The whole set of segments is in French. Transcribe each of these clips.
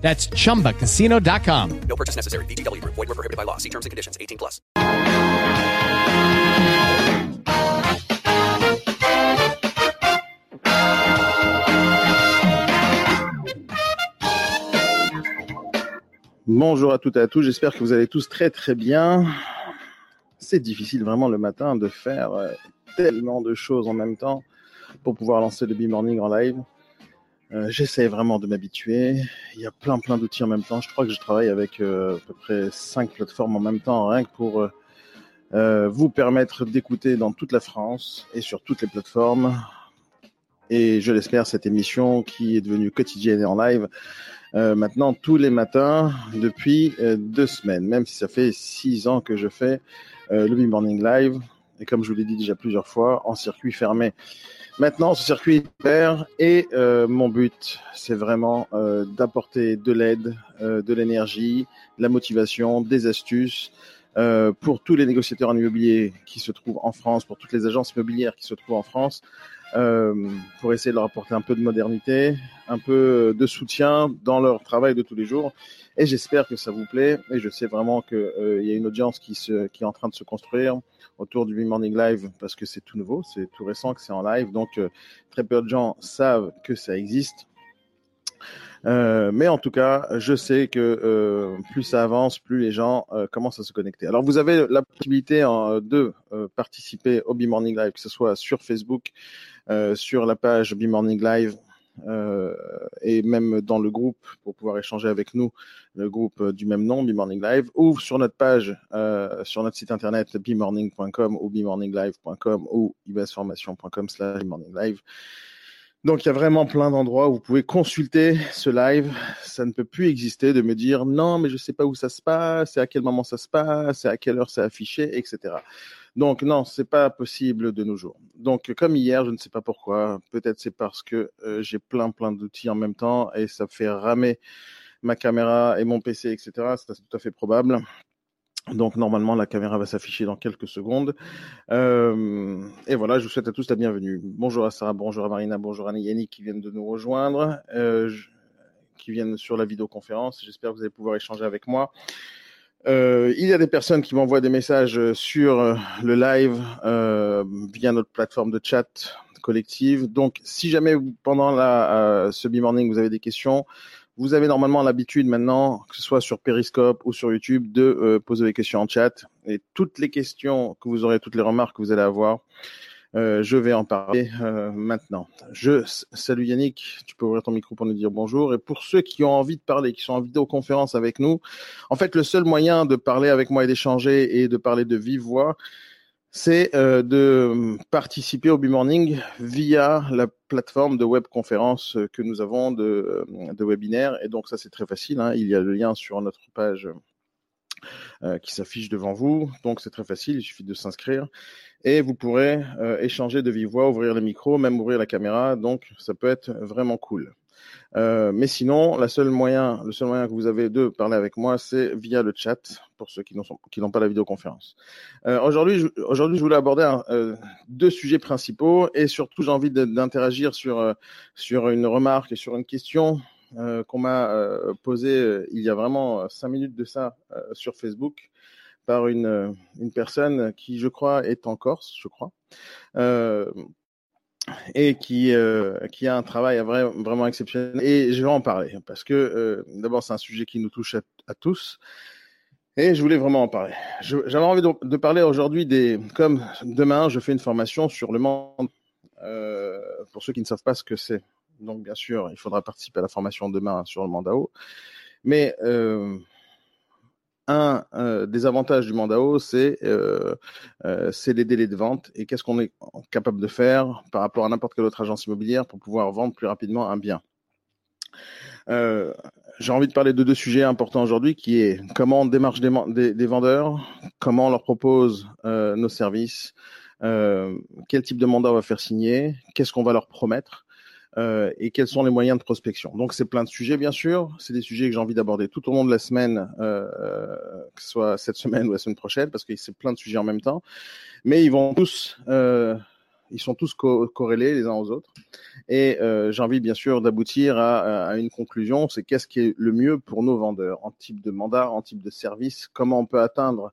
That's chumbacasino.com. No purchase necessary. VGW Group. Void were prohibited by law. See terms and conditions. 18 plus. Bonjour à toutes et à tous, j'espère que vous allez tous très très bien. C'est difficile vraiment le matin de faire euh, tellement de choses en même temps pour pouvoir lancer le B-Morning en live. Euh, J'essaie vraiment de m'habituer. Il y a plein plein d'outils en même temps. Je crois que je travaille avec euh, à peu près cinq plateformes en même temps, rien que pour euh, vous permettre d'écouter dans toute la France et sur toutes les plateformes. Et je l'espère, cette émission qui est devenue quotidienne et en live maintenant tous les matins depuis deux semaines, même si ça fait six ans que je fais le B-Morning Live. Et comme je vous l'ai dit déjà plusieurs fois, en circuit fermé. Maintenant, ce circuit est ouvert et euh, mon but, c'est vraiment euh, d'apporter de l'aide, euh, de l'énergie, de la motivation, des astuces pour tous les négociateurs en immobilier qui se trouvent en France, pour toutes les agences immobilières qui se trouvent en France, pour essayer de leur apporter un peu de modernité, un peu de soutien dans leur travail de tous les jours. Et j'espère que ça vous plaît. Et je sais vraiment qu'il euh, y a une audience qui, se, qui est en train de se construire autour du Morning Live parce que c'est tout nouveau, c'est tout récent que c'est en live. Donc, euh, très peu de gens savent que ça existe. Euh, mais en tout cas, je sais que euh, plus ça avance, plus les gens euh, commencent à se connecter. Alors, vous avez la possibilité en, de participer au B-Morning Live, que ce soit sur Facebook, sur la page B-Morning Live, et même dans le groupe pour pouvoir échanger avec nous, le groupe du même nom, B-Morning Live, ou sur notre page, sur notre site internet bmorning.com ou bmorninglive.com ou ibasformation.com slash bmorninglive. Donc il y a vraiment plein d'endroits où vous pouvez consulter ce live. Ça ne peut plus exister de me dire non mais je sais pas où ça se passe, c'est à quel moment ça se passe, c'est à quelle heure c'est affiché, etc. Donc non, c'est pas possible de nos jours. Donc comme hier, je ne sais pas pourquoi. Peut-être c'est parce que euh, j'ai plein plein d'outils en même temps et ça fait ramer ma caméra et mon PC, etc. C'est tout à fait probable. Donc normalement la caméra va s'afficher dans quelques secondes. Euh, et voilà, je vous souhaite à tous la bienvenue. Bonjour à Sarah, bonjour à Marina, bonjour à Yannick qui viennent de nous rejoindre, euh, qui viennent sur la vidéoconférence. J'espère que vous allez pouvoir échanger avec moi. Euh, il y a des personnes qui m'envoient des messages sur euh, le live euh, via notre plateforme de chat collective. Donc, si jamais pendant la, euh, ce B-Morning vous avez des questions, vous avez normalement l'habitude maintenant, que ce soit sur Periscope ou sur YouTube, de euh, poser des questions en chat. Et toutes les questions que vous aurez, toutes les remarques que vous allez avoir, euh, je vais en parler euh, maintenant. Je salut Yannick, tu peux ouvrir ton micro pour nous dire bonjour. Et pour ceux qui ont envie de parler, qui sont en vidéoconférence avec nous, en fait, le seul moyen de parler avec moi et d'échanger et de parler de vive voix, c'est euh, de participer au B-Morning via la plateforme de webconférence que nous avons de, euh, de webinaire. Et donc ça, c'est très facile. hein. Il y a le lien sur notre page euh, qui s'affiche devant vous. Donc c'est très facile, il suffit de s'inscrire. Et vous pourrez euh, échanger de vive voix, ouvrir le micro, même ouvrir la caméra. Donc ça peut être vraiment cool. Euh, mais sinon, la seule moyen, le seul moyen que vous avez de parler avec moi, c'est via le chat pour ceux qui n'ont pas la vidéoconférence. Euh, aujourd'hui, je, aujourd'hui, je voulais aborder un, euh, deux sujets principaux et surtout, j'ai envie d'interagir sur euh, sur une remarque et sur une question euh, qu'on m'a posée il y a vraiment cinq minutes de ça sur Facebook par une une personne qui, je crois, est en Corse, je crois. Euh, et qui, euh, qui a un travail vrai- vraiment exceptionnel. Et je vais en parler parce que euh, d'abord, c'est un sujet qui nous touche à, tous. Et je voulais vraiment en parler. J'avais envie de, de parler aujourd'hui des. Comme demain, je fais une formation sur le monde. Euh, pour ceux qui ne savent pas ce que c'est. Donc, bien sûr, il faudra participer à la formation demain sur le Mandao. Mais euh, un euh, des avantages du Mandao, c'est euh, euh, c'est les délais de vente et qu'est-ce qu'on est capable de faire par rapport à n'importe quelle autre agence immobilière pour pouvoir vendre plus rapidement un bien? J'ai envie de parler de deux sujets importants aujourd'hui, qui est comment on démarche des, vendeurs, comment on leur propose nos services, quel type de mandat on va faire signer, qu'est-ce qu'on va leur promettre. Euh, et quels sont les moyens de prospection. Donc c'est plein de sujets bien sûr, c'est des sujets que j'ai envie d'aborder tout au long de la semaine, euh, que ce soit cette semaine ou la semaine prochaine, parce que c'est plein de sujets en même temps. Mais ils vont tous, euh, ils sont tous co corrélés les uns aux autres. Et euh, j'ai envie bien sûr d'aboutir à, une conclusion, c'est qu'est-ce qui est le mieux pour nos vendeurs en type de mandat, en type de service, comment on peut atteindre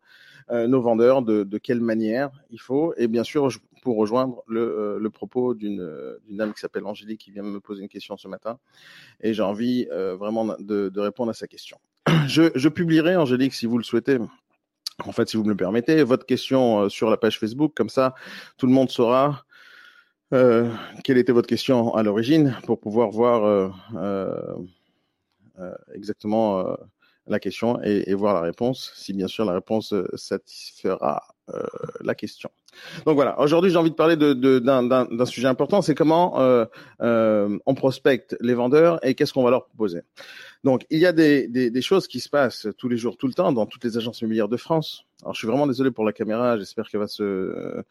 euh, nos vendeurs, de, de, quelle manière il faut? Et bien sûr, je, pour rejoindre le, euh, propos d'une dame qui s'appelle Angélique qui vient me poser une question ce matin. Et j'ai envie euh, vraiment de, répondre à sa question. Je, publierai, Angélique, si vous le souhaitez. En fait, si vous me le permettez, votre question euh, sur la page Facebook, comme ça, tout le monde saura euh, quelle était votre question à l'origine pour pouvoir voir euh, exactement la question et, voir la réponse, si bien sûr la réponse satisfera euh, la question. Donc voilà, aujourd'hui j'ai envie de parler d'un sujet important, c'est comment euh, euh, on prospecte les vendeurs et qu'est-ce qu'on va leur proposer. Donc il y a des, choses qui se passent tous les jours, tout le temps, dans toutes les agences immobilières de France. Alors je suis vraiment désolé pour la caméra, j'espère qu'elle va se,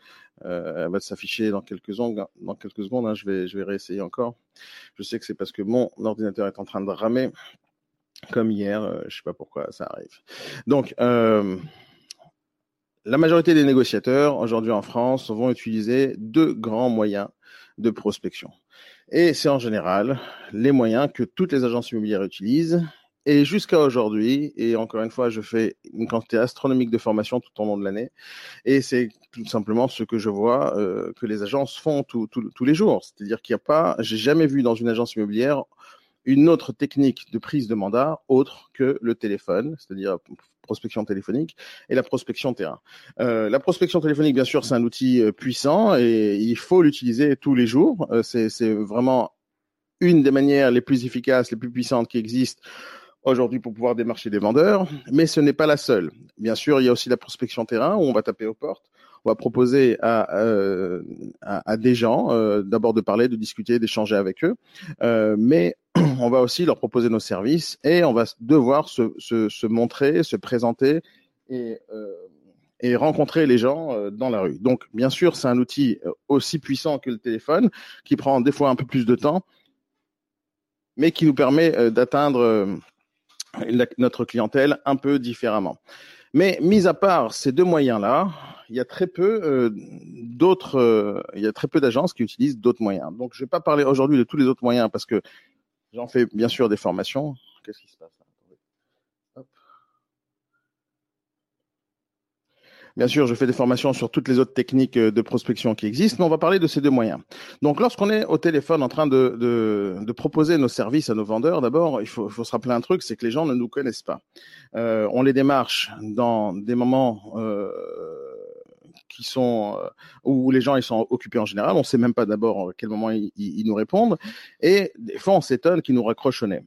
s'afficher dans quelques secondes. Dans quelques secondes, hein, je vais, je vais réessayer encore. Je sais que c'est parce que mon ordinateur est en train de ramer comme hier, je sais pas pourquoi ça arrive. Donc, la majorité des négociateurs aujourd'hui en France vont utiliser deux grands moyens de prospection. Et c'est en général les moyens que toutes les agences immobilières utilisent. Et jusqu'à aujourd'hui, et encore une fois, je fais une quantité astronomique de formations tout au long de l'année, et c'est tout simplement ce que je vois euh, que les agences font tous les jours. C'est-à-dire qu'il n'y a pas, j'ai jamais vu dans une agence immobilière une autre technique de prise de mandat autre que le téléphone, c'est-à-dire prospection téléphonique et la prospection terrain. Euh, la prospection téléphonique, bien sûr, c'est un outil euh, puissant et il faut l'utiliser tous les jours. Euh, c'est vraiment une des manières les plus efficaces, les plus puissantes qui existent aujourd'hui pour pouvoir démarcher des vendeurs, mais ce n'est pas la seule. Bien sûr, il y a aussi la prospection terrain où on va taper aux portes, on va proposer à, euh, des gens euh, d'abord de parler, de discuter, d'échanger avec eux, euh, mais on va aussi leur proposer nos services et on va devoir se, montrer, se présenter et, rencontrer les gens dans la rue. Donc, bien sûr, c'est un outil aussi puissant que le téléphone, qui prend des fois un peu plus de temps, mais qui nous permet d'atteindre notre clientèle un peu différemment. Mais mis à part ces deux moyens-là, il y a très peu euh, d'autres, euh, il y a très peu d'agences qui utilisent d'autres moyens. Donc, je ne vais pas parler aujourd'hui de tous les autres moyens parce que J'en fais bien sûr des formations. Qu'est-ce qui se passe Hop. Bien sûr, je fais des formations sur toutes les autres techniques de prospection qui existent, mais on va parler de ces deux moyens. Donc, lorsqu'on est au téléphone en train de, de, proposer nos services à nos vendeurs, d'abord, il faut, se rappeler un truc, c'est que les gens ne nous connaissent pas. Euh, on les démarche dans des moments euh, qui sont euh, où les gens ils sont occupés en général. On ne sait même pas d'abord à quel moment ils, ils, nous répondent. Et des fois, on s'étonne qu'ils nous raccrochent au nez.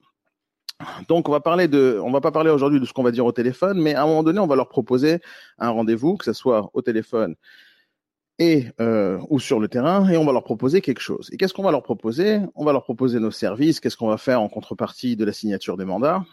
Donc, on va parler de, on va pas parler aujourd'hui de ce qu'on va dire au téléphone, mais à un moment donné, on va leur proposer un rendez-vous, que ce soit au téléphone et euh, ou sur le terrain, et on va leur proposer quelque chose. Et qu'est-ce qu'on va leur proposer? On va leur proposer nos services. Qu'est-ce qu'on va faire en contrepartie de la signature des mandats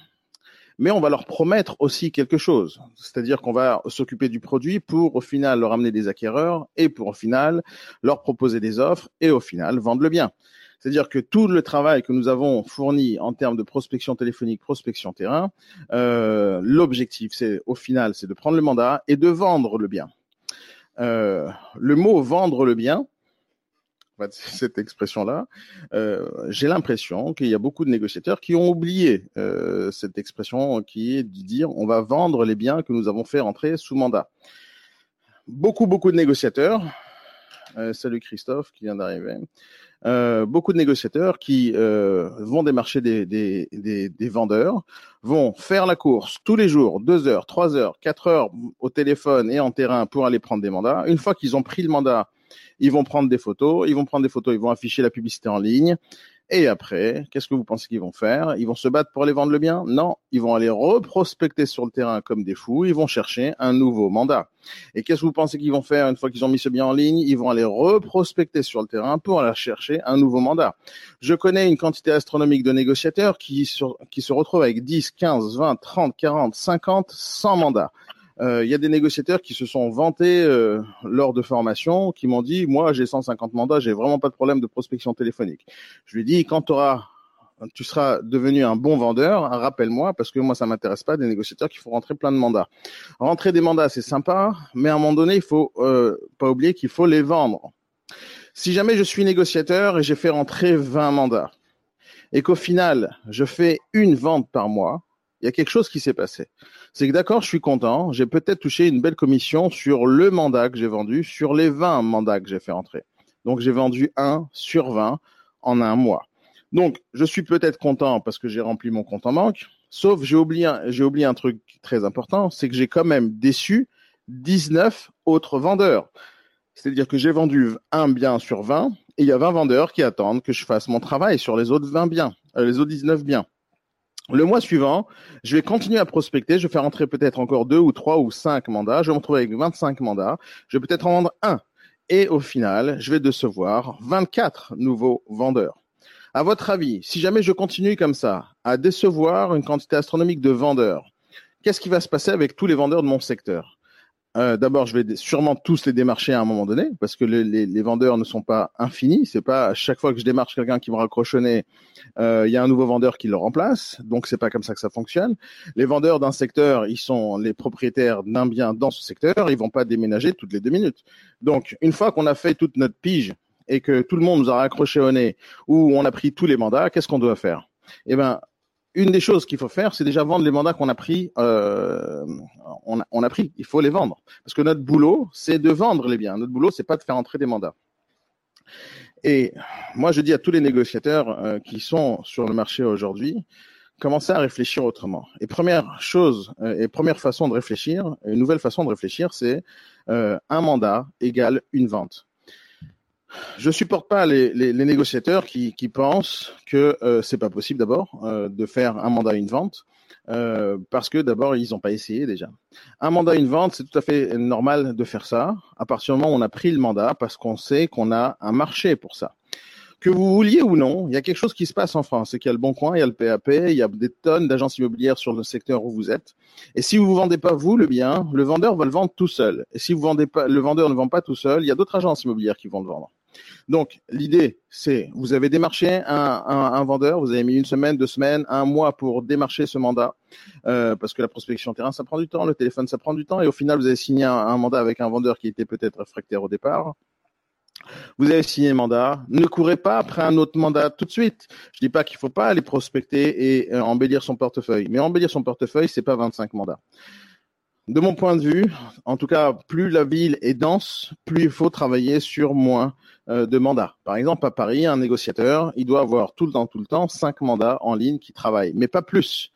mais on va leur promettre aussi quelque chose. C'est-à-dire qu'on va s'occuper du produit pour au final leur amener des acquéreurs et pour au final leur proposer des offres et au final vendre le bien. C'est-à-dire que tout le travail que nous avons fourni en termes de prospection téléphonique, prospection terrain, euh, l'objectif, c'est au final, c'est de prendre le mandat et de vendre le bien. Euh, le mot vendre le bien, cette expression-là, euh, j'ai l'impression qu'il y a beaucoup de négociateurs qui ont oublié cette expression qui est de dire on va vendre les biens que nous avons fait rentrer sous mandat. Beaucoup, beaucoup de négociateurs, euh, salut Christophe qui vient d'arriver, euh, beaucoup de négociateurs qui euh, vont démarcher des, des, des, des, vendeurs, vont faire la course tous les jours, deux heures, trois heures, quatre heures au téléphone et en terrain pour aller prendre des mandats. Une fois qu'ils ont pris le mandat, ils vont prendre des photos, ils vont prendre des photos, ils vont afficher la publicité en ligne. Et après, qu'est-ce que vous pensez qu'ils vont faire? Ils vont se battre pour aller vendre le bien? Non, ils vont aller reprospecter sur le terrain comme des fous, ils vont chercher un nouveau mandat. Et qu'est-ce que vous pensez qu'ils vont faire une fois qu'ils ont mis ce bien en ligne? Ils vont aller reprospecter sur le terrain pour aller chercher un nouveau mandat. Je connais une quantité astronomique de négociateurs qui, se retrouvent avec 10, 15, 20, 30, 40, 50, 100 mandats. Euh, il y a des négociateurs qui se sont vantés euh, lors de formation, qui m'ont dit, moi j'ai 150 mandats, j'ai vraiment pas de problème de prospection téléphonique. Je lui ai dit, quand tu auras tu seras devenu un bon vendeur, rappelle-moi, parce que moi, ça m'intéresse pas des négociateurs qui font rentrer plein de mandats. Rentrer des mandats, c'est sympa, mais à un moment donné, il faut euh, pas oublier qu'il faut les vendre. Si jamais je suis négociateur et j'ai fait rentrer 20 mandats, et qu'au final, je fais une vente par mois, il y a quelque chose qui s'est passé. C'est que d'accord, je suis content, j'ai peut-être touché une belle commission sur le mandat que j'ai vendu, sur les 20 mandats que j'ai fait entrer. Donc j'ai vendu 1 sur 20 en un mois. Donc je suis peut-être content parce que j'ai rempli mon compte en banque, sauf j'ai oublié, j'ai oublié un truc très important, c'est que j'ai quand même déçu 19 autres vendeurs. C'est-à-dire que j'ai vendu un bien sur 20 et il y a 20 vendeurs qui attendent que je fasse mon travail sur les autres 20 biens, euh, les autres 19 biens. Le mois suivant, je vais continuer à prospecter. Je vais faire entrer peut-être encore deux ou trois ou cinq mandats. Je vais me retrouver avec 25 mandats. Je vais peut-être en vendre un. Et au final, je vais décevoir 24 nouveaux vendeurs. À votre avis, si jamais je continue comme ça, à décevoir une quantité astronomique de vendeurs, qu'est-ce qui va se passer avec tous les vendeurs de mon secteur? Euh, d'abord, je vais sûrement tous les démarcher à un moment donné, parce que les, vendeurs ne sont pas infinis. C'est pas à chaque fois que je démarche quelqu'un qui me raccrochonner, euh, il y a un nouveau vendeur qui le remplace. Donc c'est pas comme ça que ça fonctionne. Les vendeurs d'un secteur, ils sont les propriétaires d'un bien dans ce secteur. Ils vont pas déménager toutes les deux minutes. Donc une fois qu'on a fait toute notre pige et que tout le monde nous a raccroché au nez, ou on a pris tous les mandats, qu'est-ce qu'on doit faire? Eh ben une des choses qu'il faut faire, c'est déjà vendre les mandats qu'on a pris. Euh, on, a, on, a, pris, il faut les vendre. Parce que notre boulot, c'est de vendre les biens. Notre boulot, c'est pas de faire entrer des mandats. Et moi, je dis à tous les négociateurs euh, qui sont sur le marché aujourd'hui, commencez à réfléchir autrement. Et première chose, euh, et première façon de réfléchir, une nouvelle façon de réfléchir, c'est euh, un mandat égale une vente je supporte pas les, les, les négociateurs qui, qui, pensent que euh, c'est pas possible d'abord euh, de faire un mandat une vente euh, parce que d'abord ils n'ont pas essayé déjà. Un mandat une vente, c'est tout à fait normal de faire ça à partir du moment où on a pris le mandat parce qu'on sait qu'on a un marché pour ça. Que vous vouliez ou non, il y a quelque chose qui se passe en France, c'est qu'il y a le Bon Coin, il y a le PAP, il y a des tonnes d'agences immobilières sur le secteur où vous êtes. Et si vous vendez pas vous le bien, le vendeur va le vendre tout seul. Et si vous vendez pas, le vendeur ne vend pas tout seul, il y a d'autres agences immobilières qui vont le vendre. Donc, l'idée, c'est, vous avez démarché un, vendeur, vous avez mis une semaine, deux semaines, un mois pour démarcher ce mandat, euh, parce que la prospection terrain, ça prend du temps, le téléphone, ça prend du temps, et au final, vous avez signé un, mandat avec un vendeur qui était peut-être réfractaire au départ. Vous avez signé un mandat, ne courez pas après un autre mandat tout de suite. Je dis pas qu'il faut pas aller prospecter et euh, embellir son portefeuille, mais embellir son portefeuille, c'est pas 25 mandats. De mon point de vue, en tout cas, plus la ville est dense, plus il faut travailler sur moins de mandats. Par exemple, à Paris, un négociateur, il doit avoir tout le temps, tout le temps, cinq mandats en ligne qui travaillent, mais pas plus.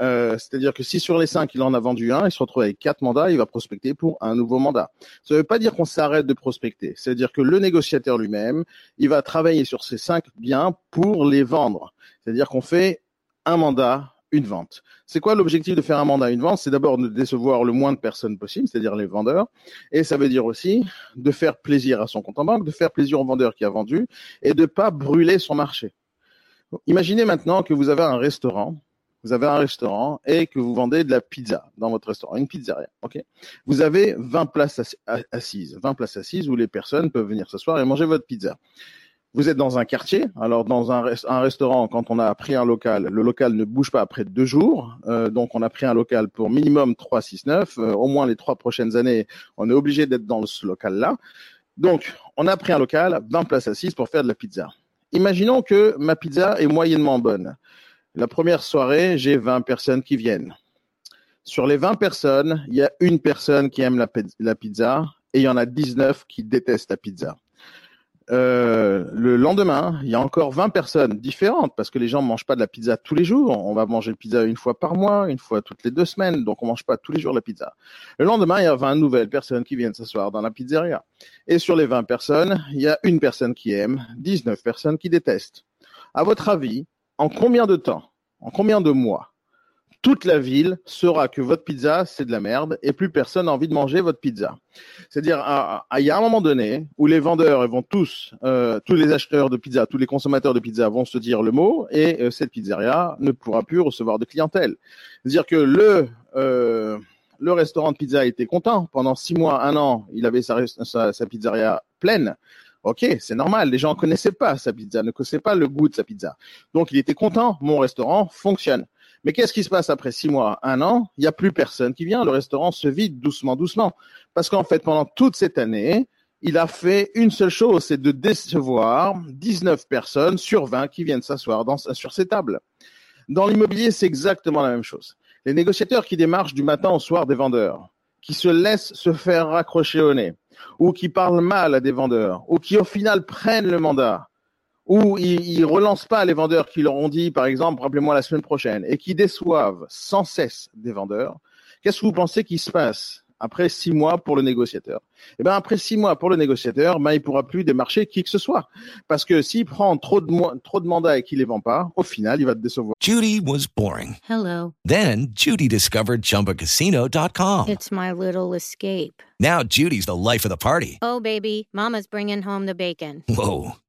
Euh, c'est-à-dire que si sur les cinq, il en a vendu un, il se retrouve avec quatre mandats, il va prospecter pour un nouveau mandat. Ça ne veut pas dire qu'on s'arrête de prospecter. C'est-à-dire que le négociateur lui-même, il va travailler sur ces cinq biens pour les vendre. C'est-à-dire qu'on fait un mandat une vente. C'est quoi l'objectif de faire un mandat une vente? C'est d'abord de décevoir le moins de personnes possible, c'est-à-dire les vendeurs, et ça veut dire aussi de faire plaisir à son compte en banque, de faire plaisir au vendeur qui a vendu, et de pas brûler son marché. Imaginez maintenant que vous avez un restaurant, vous avez un restaurant et que vous vendez de la pizza dans votre restaurant, une pizzeria, Vous avez 20 places assises, 20 places assises où les personnes peuvent venir s'asseoir et manger votre pizza. Vous êtes dans un quartier, alors dans un, restaurant, quand on a pris un local, le local ne bouge pas après deux jours, euh, donc on a pris un local pour minimum 3, 6, 9, euh, au moins les trois prochaines années, on est obligé d'être dans ce local-là. Donc, on a pris un local, 20 places assises pour faire de la pizza. Imaginons que ma pizza est moyennement bonne. La première soirée, j'ai 20 personnes qui viennent. Sur les 20 personnes, il y a une personne qui aime la, la pizza et il y en a 19 qui détestent la pizza. Euh, le lendemain, il y a encore 20 personnes différentes parce que les gens ne mangent pas de la pizza tous les jours. On va manger pizza une fois par mois, une fois toutes les deux semaines, donc on mange pas tous les jours la pizza. Le lendemain, il y a 20 nouvelles personnes qui viennent s'asseoir dans la pizzeria. Et sur les 20 personnes, il y a une personne qui aime, 19 personnes qui détestent. À votre avis, en combien de temps, en combien de mois, toute la ville saura que votre pizza, c'est de la merde et plus personne n'a envie de manger votre pizza. C'est-à-dire, il y a un moment donné où les vendeurs vont tous, euh, tous les acheteurs de pizza, tous les consommateurs de pizza vont se dire le mot et euh, cette pizzeria ne pourra plus recevoir de clientèle. C'est-à-dire que le euh, le restaurant de pizza était content pendant six mois, un an, il avait sa, sa, sa pizzeria pleine. Ok, c'est normal. Les gens connaissaient pas sa pizza, ne connaissaient pas le goût de sa pizza. Donc il était content. Mon restaurant fonctionne. Mais qu'est-ce qui se passe après six mois, un an? Il n'y a plus personne qui vient. Le restaurant se vide doucement, doucement. Parce qu'en fait, pendant toute cette année, il a fait une seule chose, c'est de décevoir 19 personnes sur 20 qui viennent s'asseoir sur ces tables. Dans l'immobilier, c'est exactement la même chose. Les négociateurs qui démarchent du matin au soir des vendeurs, qui se laissent se faire raccrocher au nez, ou qui parlent mal à des vendeurs, ou qui au final prennent le mandat, ou ils, ne relancent pas les vendeurs qui leur ont dit, par exemple, rappelez-moi la semaine prochaine, et qui déçoivent sans cesse des vendeurs, qu'est-ce que vous pensez qui se passe après six mois pour le négociateur? Eh ben après six mois pour le négociateur, ben il pourra plus démarcher qui que ce soit, parce que s'il prend trop de trop de mandats et qu'il les vend pas, au final il va te décevoir. Judy was boring. Hello. Then Judy discovered ChumbaCasino.com. It's my little escape. Now Judy's the life of the party. Oh baby, Mama's bringing home the bacon. Whoa,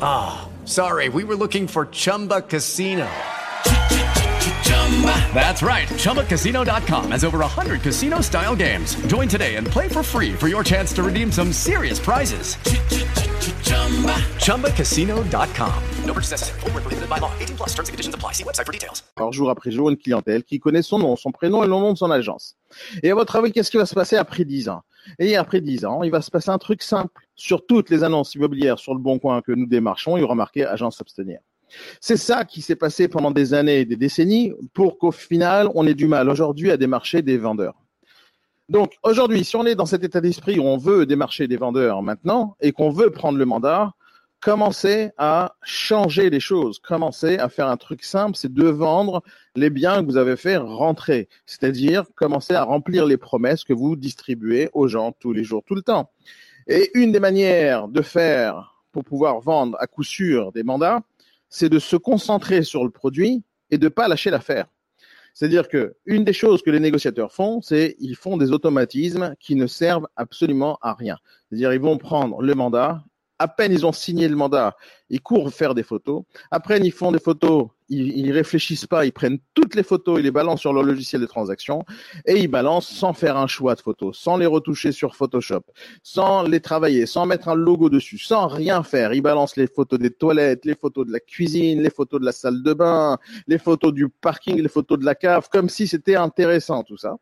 Ah. Sorry, we were looking for Chumba Casino. That's right. ChumbaCasino.com has over 100 casino style games. Join today and play for free for your chance to redeem some serious prizes. ChumbaCasino.com. No purchase necessary. By law. 18 plus terms and conditions apply. See website for details. Alors, jour après jour, une clientèle qui connaît son nom, son prénom et le nom de son agence. Et à votre avis, qu'est-ce qui va se passer après 10 ans? Et après 10 ans, il va se passer un truc simple. Sur toutes les annonces immobilières sur le bon coin que nous démarchons, il y aura marqué agence s'abstenir. C'est ça qui s'est passé pendant des années et des décennies pour qu'au final, on ait du mal aujourd'hui à démarcher des vendeurs. Donc aujourd'hui, si on est dans cet état d'esprit où on veut démarcher des vendeurs maintenant et qu'on veut prendre le mandat, commencez à changer les choses, commencez à faire un truc simple, c'est de vendre les biens que vous avez fait rentrer, c'est-à-dire commencer à remplir les promesses que vous distribuez aux gens tous les jours, tout le temps. Et une des manières de faire pour pouvoir vendre à coup sûr des mandats, c'est de se concentrer sur le produit et de pas lâcher l'affaire. C'est-à-dire que une des choses que les négociateurs font, c'est ils font des automatismes qui ne servent absolument à rien. C'est-à-dire ils vont prendre le mandat, à peine ils ont signé le mandat, ils courent faire des photos. Après, ils font des photos ils, ils réfléchissent pas, ils prennent toutes les photos, ils les balancent sur leur logiciel de transaction et ils balancent sans faire un choix de photos, sans les retoucher sur Photoshop, sans les travailler, sans mettre un logo dessus, sans rien faire. Ils balancent les photos des toilettes, les photos de la cuisine, les photos de la salle de bain, les photos du parking, les photos de la cave, comme si c'était intéressant tout ça.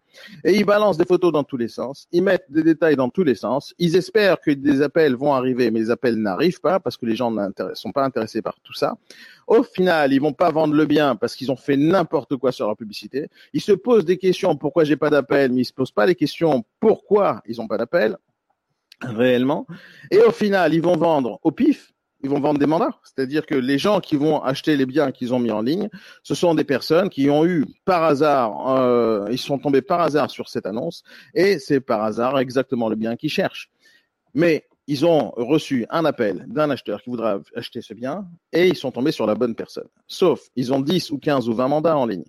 Et ils balancent des photos dans tous les sens, ils mettent des détails dans tous les sens, ils espèrent que des appels vont arriver, mais les appels n'arrivent pas parce que les gens ne sont pas intéressés par tout ça. Au final, ils vont pas vendre le bien parce qu'ils ont fait n'importe quoi sur leur publicité. Ils se posent des questions pourquoi j'ai pas d'appel, mais ils se posent pas les questions pourquoi ils ont pas d'appel réellement. Et au final, ils vont vendre au pif. Ils vont vendre des mandats, c'est-à-dire que les gens qui vont acheter les biens qu'ils ont mis en ligne, ce sont des personnes qui ont eu par hasard, euh, ils sont tombés par hasard sur cette annonce, et c'est par hasard exactement le bien qu'ils cherchent. Mais ils ont reçu un appel d'un acheteur qui voudra acheter ce bien et ils sont tombés sur la bonne personne. Sauf, ils ont 10 ou 15 ou 20 mandats en ligne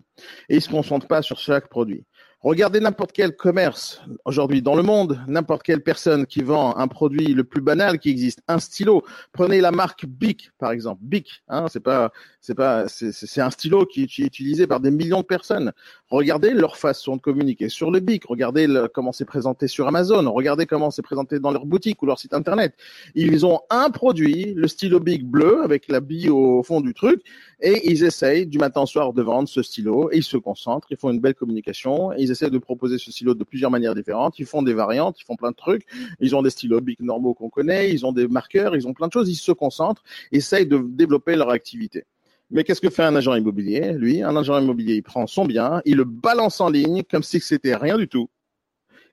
et ils se concentrent pas sur chaque produit. Regardez n'importe quel commerce aujourd'hui dans le monde, n'importe quelle personne qui vend un produit le plus banal qui existe, un stylo. Prenez la marque Bic par exemple. Bic, hein, c'est pas, c'est pas, c'est un stylo qui est utilisé par des millions de personnes. Regardez leur façon de communiquer sur le Bic. Regardez comment c'est présenté sur Amazon. Regardez comment c'est présenté dans leur boutique ou leur site internet. Ils ont un produit, le stylo Bic bleu avec la bille au fond du truc, et ils essayent du matin au soir de vendre ce stylo et ils se concentrent. Ils font une belle communication. Et ils essaient de proposer ce stylo de plusieurs manières différentes. Ils font des variantes, ils font plein de trucs. Ils ont des stylos Bic normaux qu'on connaît. Ils ont des marqueurs. Ils ont plein de choses. Ils se concentrent, essayent de développer leur activité. Mais qu'est-ce que fait un agent immobilier Lui, un agent immobilier, il prend son bien, il le balance en ligne comme si c'était rien du tout.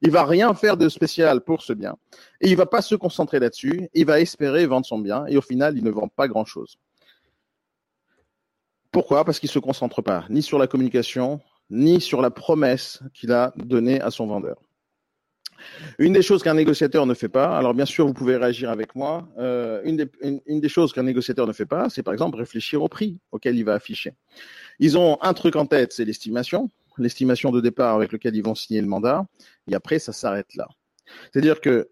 Il va rien faire de spécial pour ce bien. Et il va pas se concentrer là-dessus. Il va espérer vendre son bien. Et au final, il ne vend pas grand-chose. Pourquoi? Parce qu'il se concentre pas ni sur la communication, ni sur la promesse qu'il a donnée à son vendeur. Une des choses qu'un négociateur ne fait pas, alors bien sûr vous pouvez réagir avec moi, euh, une, des, choses qu'un négociateur ne fait pas, c'est par exemple réfléchir au prix auquel il va afficher. Ils ont un truc en tête, c'est l'estimation, l'estimation de départ avec lequel ils vont signer le mandat, et après ça s'arrête là. C'est-à-dire que,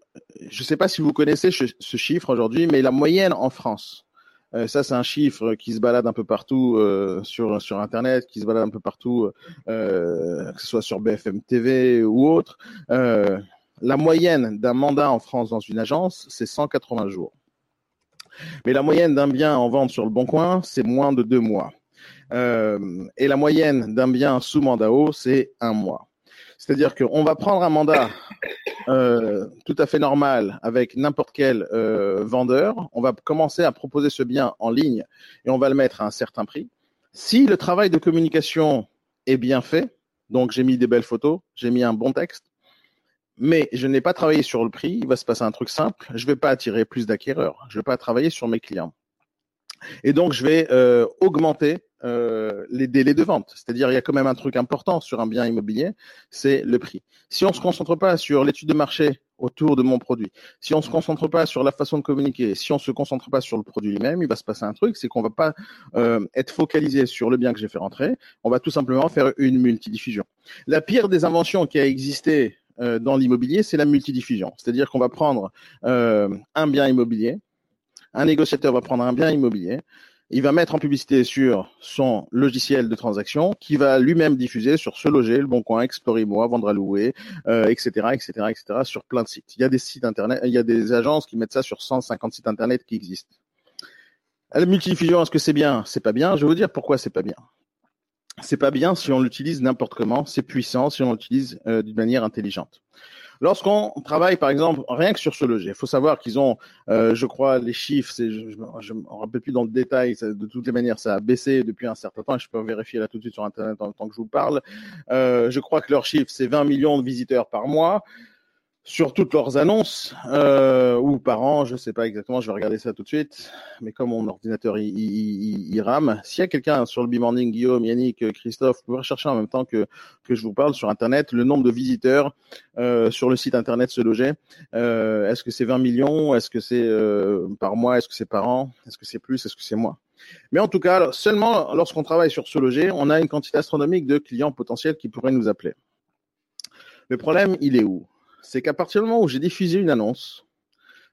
je ne sais pas si vous connaissez ce chiffre aujourd'hui, mais la moyenne en France, euh, ça, c'est un chiffre qui se balade un peu partout euh, sur sur Internet, qui se balade un peu partout, euh, que ce soit sur BFM TV ou autre. Euh, la moyenne d'un mandat en France dans une agence, c'est 180 jours. Mais la moyenne d'un bien en vente sur le Bon Coin, c'est moins de deux mois. Euh, et la moyenne d'un bien sous mandat haut, c'est un mois. C'est-à-dire qu'on va prendre un mandat euh, tout à fait normal avec n'importe quel euh, vendeur, on va commencer à proposer ce bien en ligne et on va le mettre à un certain prix. Si le travail de communication est bien fait, donc j'ai mis des belles photos, j'ai mis un bon texte, mais je n'ai pas travaillé sur le prix, il va se passer un truc simple, je ne vais pas attirer plus d'acquéreurs, je ne vais pas travailler sur mes clients. Et donc, je vais euh, augmenter euh, les délais de vente. C'est-à-dire, il y a quand même un truc important sur un bien immobilier, c'est le prix. Si on se concentre pas sur l'étude de marché autour de mon produit, si on se concentre pas sur la façon de communiquer, si on se concentre pas sur le produit lui-même, il va se passer un truc, c'est qu'on va pas euh, être focalisé sur le bien que j'ai fait rentrer. On va tout simplement faire une multidiffusion. La pire des inventions qui a existé euh, dans l'immobilier, c'est la multidiffusion. C'est-à-dire qu'on va prendre un bien immobilier, un négociateur va prendre un bien immobilier, il va mettre en publicité sur son logiciel de transaction qui va lui-même diffuser sur ce loger, le Bon Coin, Explorez-moi, Vendre à louer, euh, etc., etc., etc., sur plein de sites. Il y a des sites internet, il y a des agences qui mettent ça sur 150 sites internet qui existent. La multidiffusion, est-ce que c'est bien? C'est pas bien. Je vais vous dire pourquoi c'est pas bien. C'est pas bien si on l'utilise n'importe comment. C'est puissant si on l'utilise euh, d'une manière intelligente. Lorsqu'on travaille, par exemple, rien que sur ce loger, il faut savoir qu'ils ont, euh, je crois, les chiffres, je ne me rappelle plus dans le détail, de toutes les manières, ça a baissé depuis un certain temps, je peux vérifier là tout de suite sur Internet en même temps que je vous parle. Euh, je crois que leur chiffre, c'est 20 millions de visiteurs par mois sur toutes leurs annonces euh, ou par an, je sais pas exactement, je vais regarder ça tout de suite. Mais comme mon ordinateur il, il, il rame, s'il y a quelqu'un sur le B-Morning, Guillaume, Yannick, Christophe, vous pouvez rechercher en même temps que que je vous parle sur Internet le nombre de visiteurs euh, sur le site Internet se loger. Euh, est-ce que c'est 20 millions? Est-ce que c'est euh, par mois? Est-ce que c'est par an? Est-ce que c'est plus? Est-ce que c'est moins? Mais en tout cas, seulement lorsqu'on travaille sur ce loger, on a une quantité astronomique de clients potentiels qui pourraient nous appeler. Le problème, il est où? C'est qu'à partir du moment où j'ai diffusé une annonce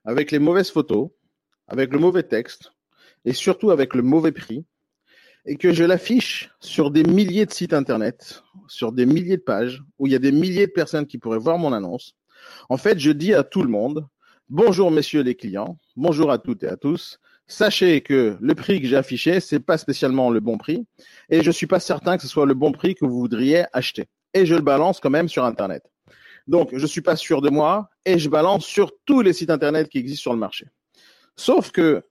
avec les mauvaises photos, avec le mauvais texte et surtout avec le mauvais prix, et que je l'affiche sur des milliers de sites internet, sur des milliers de pages, où il y a des milliers de personnes qui pourraient voir mon annonce, en fait, je dis à tout le monde, bonjour messieurs les clients, bonjour à toutes et à tous, sachez que le prix que j'ai affiché, c'est pas spécialement le bon prix, et je suis pas certain que ce soit le bon prix que vous voudriez acheter. Et je le balance quand même sur Internet. Donc, je suis pas sûr de moi et je balance sur tous les sites internet qui existent sur le marché. Sauf que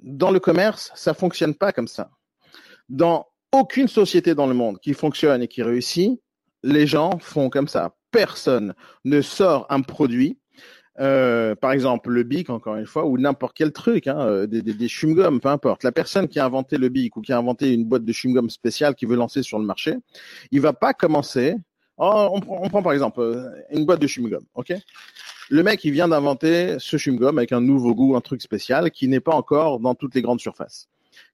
dans le commerce, ça fonctionne pas comme ça. Dans aucune société dans le monde qui fonctionne et qui réussit, les gens font comme ça. Personne ne sort un produit, euh, par exemple le bic encore une fois, ou n'importe quel truc, hein, euh, des, des, chewing-gums, peu importe. La personne qui a inventé le bic ou qui a inventé une boîte de chewing-gum spéciale qui veut lancer sur le marché, il va pas commencer Oh, on, prend, on, prend, par exemple euh, une boîte de chewing-gum, ok? Le mec, il vient d'inventer ce chewing-gum avec un nouveau goût, un truc spécial qui n'est pas encore dans toutes les grandes surfaces.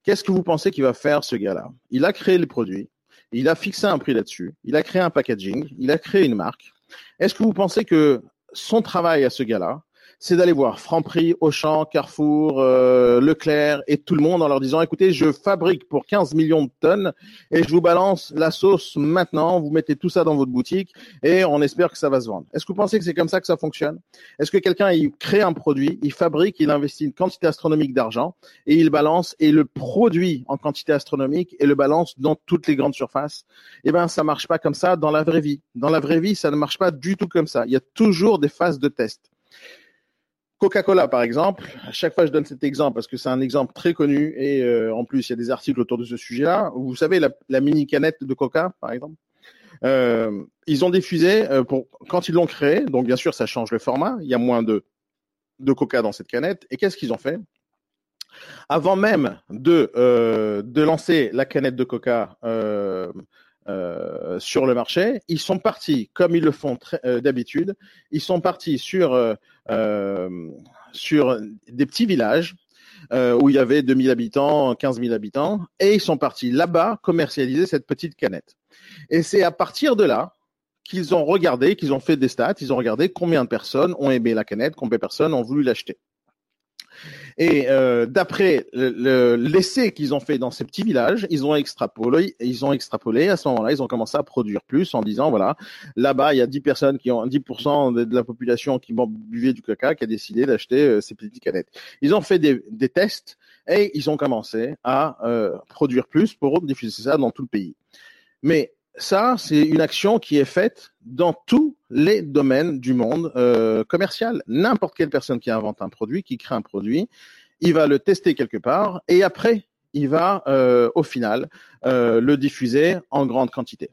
Qu'est-ce que vous pensez qu'il va faire ce gars-là? Il a créé le produit, il a fixé un prix là-dessus, il a créé un packaging, il a créé une marque. Est-ce que vous pensez que son travail à ce gars-là, c'est d'aller voir Franprix, Auchan, Carrefour, euh, Leclerc et tout le monde en leur disant écoutez, je fabrique pour 15 millions de tonnes et je vous balance la sauce maintenant, vous mettez tout ça dans votre boutique et on espère que ça va se vendre. Est-ce que vous pensez que c'est comme ça que ça fonctionne? Est-ce que quelqu'un il crée un produit, il fabrique, il investit une quantité astronomique d'argent et il balance et le produit en quantité astronomique et le balance dans toutes les grandes surfaces? Eh ben ça marche pas comme ça dans la vraie vie. Dans la vraie vie, ça ne marche pas du tout comme ça. Il y a toujours des phases de test Coca-Cola, par exemple, à chaque fois je donne cet exemple parce que c'est un exemple très connu et euh, en plus il y a des articles autour de ce sujet-là. Vous savez la, mini canette de Coca, par exemple. Euh, ils ont diffusé euh, pour quand ils l'ont créé. Donc bien sûr ça change le format. Il y a moins de Coca dans cette canette. Et qu'est-ce qu'ils ont fait? Avant même de lancer la canette de Coca. Sur le marché, ils sont partis, comme ils le font d'habitude, ils sont partis sur sur des petits villages euh, où il y avait 2000 habitants, 15 000 habitants, et ils sont partis là-bas commercialiser cette petite canette. Et c'est à partir de là qu'ils ont regardé, qu'ils ont fait des stats, ils ont regardé combien de personnes ont aimé la canette, combien de personnes ont voulu l'acheter. Et euh, d'après le- le- l'essai qu'ils ont fait dans ces petits villages, ils ont extrapolé, ils ont extrapolé. À ce moment-là, ils ont commencé à produire plus en disant voilà, là-bas il y a 10 personnes qui ont 10% de, de la population qui buvait du caca, qui a décidé d'acheter euh, ces petites canettes. Ils ont fait des, des tests et ils ont commencé à euh, produire plus pour diffuser ça dans tout le pays. Mais ça, c'est une action qui est faite dans tous les domaines du monde euh, commercial. N'importe quelle personne qui invente un produit, qui crée un produit, il va le tester quelque part et après, il va euh, au final euh, le diffuser en grande quantité.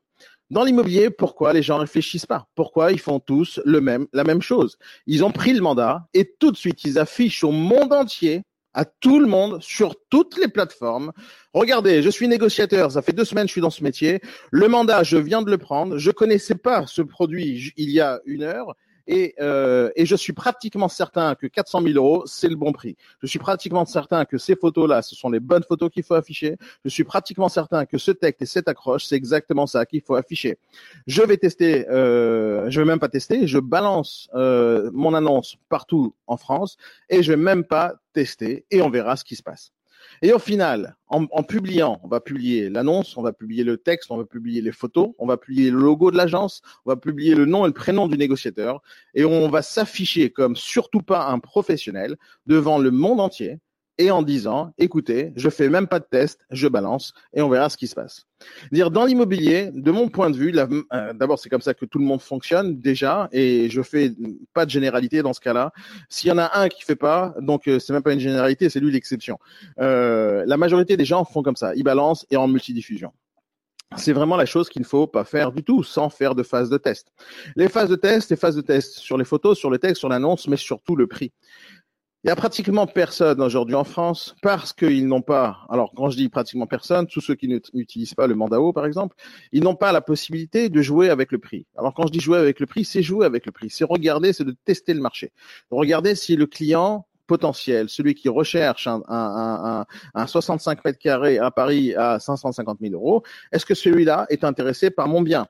Dans l'immobilier, pourquoi les gens réfléchissent pas? Pourquoi ils font tous le même, la même chose? Ils ont pris le mandat et tout de suite, ils affichent au monde entier à tout le monde sur toutes les plateformes. Regardez, je suis négociateur, ça fait deux semaines que je suis dans ce métier. Le mandat, je viens de le prendre. Je connaissais pas ce produit il y a une heure. Et, euh, et je suis pratiquement certain que 400 000 euros, c'est le bon prix. Je suis pratiquement certain que ces photos-là, ce sont les bonnes photos qu'il faut afficher. Je suis pratiquement certain que ce texte et cette accroche, c'est exactement ça qu'il faut afficher. Je vais tester, euh, je vais même pas tester, je balance euh, mon annonce partout en France et je vais même pas tester et on verra ce qui se passe. Et au final, en, publiant, on va publier l'annonce, on va publier le texte, on va publier les photos, on va publier le logo de l'agence, on va publier le nom et le prénom du négociateur, et on va s'afficher comme surtout pas un professionnel devant le monde entier et en disant, écoutez, je fais même pas de test, je balance et on verra ce qui se passe. Dire dans l'immobilier, de mon point de vue, euh, d'abord c'est comme ça que tout le monde fonctionne déjà, et je fais pas de généralité dans ce cas-là. S'il y en a un qui fait pas, donc euh, c'est même pas une généralité, c'est lui l'exception. Euh, la majorité des gens font comme ça, ils balancent et en multidiffusion. C'est vraiment la chose qu'il ne faut pas faire du tout sans faire de phase de test. Les phases de test, les phases de test sur les photos, sur le texte, sur l'annonce, mais surtout le prix. Il y a pratiquement personne aujourd'hui en France parce qu'ils n'ont pas, alors quand je dis pratiquement personne, tous ceux qui n'ut- n'utilisent pas le Mandao par exemple, ils n'ont pas la possibilité de jouer avec le prix. Alors quand je dis jouer avec le prix, c'est jouer avec le prix, c'est regarder, c'est de tester le marché. Regarder si le client potentiel, celui qui recherche un, un, un, un, un 65 mètres carrés à Paris à 550 000 euros, est-ce que celui-là est intéressé par mon bien?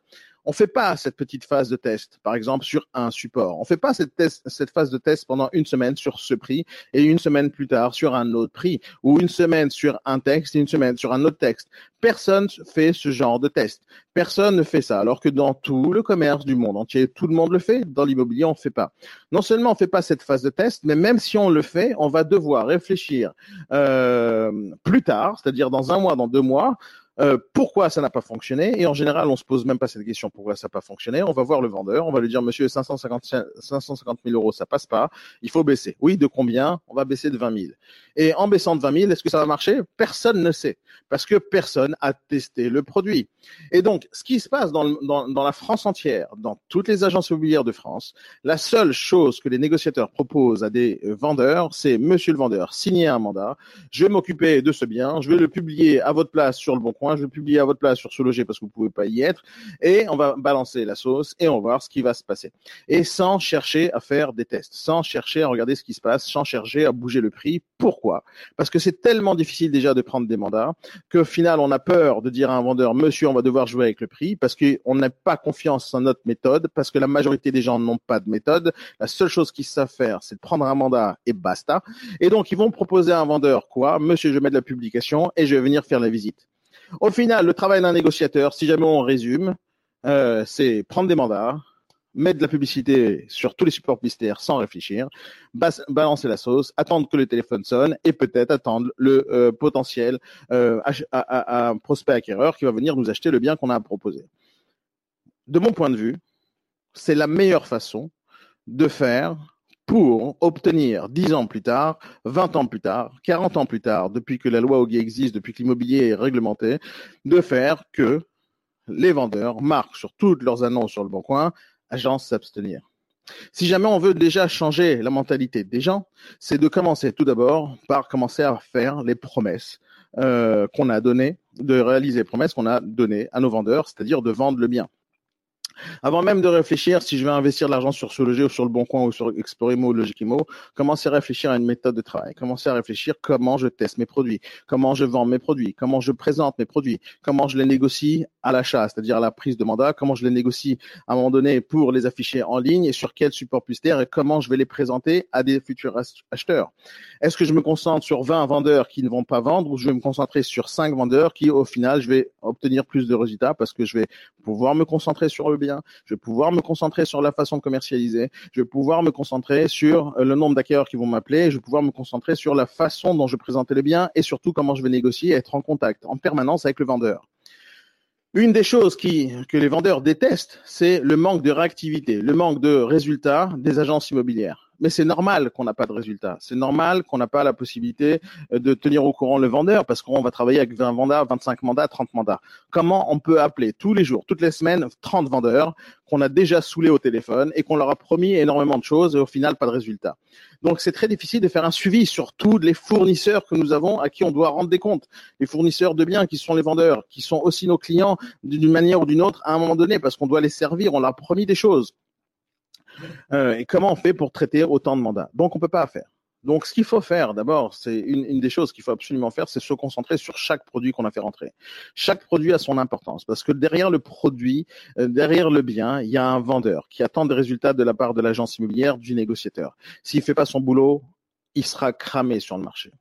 On fait pas cette petite phase de test, par exemple sur un support. On fait pas cette, phase de test pendant une semaine sur ce prix et une semaine plus tard sur un autre prix ou une semaine sur un texte et une semaine sur un autre texte. Personne fait ce genre de test. Personne ne fait ça. Alors que dans tout le commerce du monde entier, tout le monde le fait. Dans l'immobilier, on ne fait pas. Non seulement on ne fait pas cette phase de test, mais même si on le fait, on va devoir réfléchir euh, plus tard, c'est-à-dire dans un mois, dans deux mois, euh, pourquoi ça n'a pas fonctionné? Et en général, on se pose même pas cette question pourquoi ça n'a pas fonctionné? On va voir le vendeur, on va lui dire Monsieur 550 550 000 euros, ça passe pas. Il faut baisser. Oui, de combien? On va baisser de 20 000. Et en baissant de 20 000, est-ce que ça va marcher? Personne ne sait parce que personne a testé le produit. Et donc, ce qui se passe dans, dans, la France entière, dans toutes les agences immobilières de France, la seule chose que les négociateurs proposent à des vendeurs, c'est Monsieur le vendeur, signez un mandat. Je vais m'occuper de ce bien. Je vais le publier à votre place sur le Bon Coin. Je vais le publier à votre place sur ce loger parce que vous pouvez pas y être. Et on va balancer la sauce et on va voir ce qui va se passer. Et sans chercher à faire des tests, sans chercher à regarder ce qui se passe, sans chercher à bouger le prix. Pourquoi? Parce que c'est tellement difficile déjà de prendre des mandats qu'au final, on a peur de dire à un vendeur, monsieur, on va devoir jouer avec le prix parce qu'on n'a pas confiance en notre méthode, parce que la majorité des gens n'ont pas de méthode. La seule chose qu'ils savent faire, c'est de prendre un mandat et basta. Et donc, ils vont proposer à un vendeur quoi Monsieur, je mets de la publication et je vais venir faire la visite. Au final, le travail d'un négociateur, si jamais on résume, euh, c'est prendre des mandats, mettre de la publicité sur tous les supports publicitaires sans réfléchir, balancer la sauce, attendre que le téléphone sonne et peut-être attendre le euh, potentiel euh, à, à- à prospect acquéreur qui va venir nous acheter le bien qu'on a à proposer. De mon point de vue, c'est la meilleure façon de faire pour obtenir 10 ans plus tard, 20 ans plus tard, 40 ans plus tard, depuis que la loi Ogui existe, depuis que l'immobilier est réglementé, de faire que les vendeurs marquent sur toutes leurs annonces sur le bon coin, agence s'abstenir. Si jamais on veut déjà changer la mentalité des gens, c'est de commencer tout d'abord par commencer à faire les promesses euh, qu'on a données, de réaliser les promesses qu'on a données à nos vendeurs, c'est-à-dire de vendre le bien. Avant même de réfléchir si je vais investir l'argent sur ce ou sur le bon coin ou sur Explorimo ou Logikimo, commencez à réfléchir à une méthode de travail. Commencez à réfléchir comment je teste mes produits, comment je vends mes produits, comment je présente mes produits, comment je les négocie à l'achat, c'est-à-dire à la prise de mandat, comment je les négocie à un moment donné pour les afficher en ligne et sur quel support publicitaire et comment je vais les présenter à des futurs acheteurs. Est-ce que je me concentre sur 20 vendeurs qui ne vont pas vendre ou je vais me concentrer sur 5 vendeurs qui au final je vais obtenir plus de résultats parce que je vais pouvoir me concentrer sur le bien? Je vais pouvoir me concentrer sur la façon de commercialiser, je vais pouvoir me concentrer sur euh, le nombre d'acquéreurs qui vont m'appeler, je vais pouvoir me concentrer sur la façon dont je présenter les biens et surtout comment je vais négocier et être en contact en permanence avec le vendeur. Une des choses que les vendeurs détestent, c'est le manque de réactivité, le manque de résultats des agences immobilières mais c'est normal qu'on n'a pas de résultat. C'est normal qu'on n'a pas la possibilité euh, de tenir au courant le vendeur parce qu'on va travailler avec 20 mandats, 25 mandats, 30 mandats. Comment on peut appeler tous les jours, toutes les semaines, 30 vendeurs qu'on a déjà saoulés au téléphone et qu'on leur a promis énormément de choses et au final pas de résultat? Donc c'est très difficile de faire un suivi sur tous les fournisseurs que nous avons à qui on doit rendre des comptes. Les fournisseurs de biens qui sont les vendeurs, qui sont aussi nos clients d'une manière ou d'une autre à un moment donné parce qu'on doit les servir, on leur a promis des choses. Euh, et comment on fait pour traiter autant de mandats? Donc, on peut pas faire. Donc, ce qu'il faut faire, d'abord, c'est une, des choses qu'il faut absolument faire, c'est se concentrer sur chaque produit qu'on a fait rentrer. Chaque produit a son importance parce que derrière le produit, euh, derrière le bien, il y a un vendeur qui attend des résultats de la part de l'agence immobilière, du négociateur. S'il fait pas son boulot, il sera cramé sur le marché.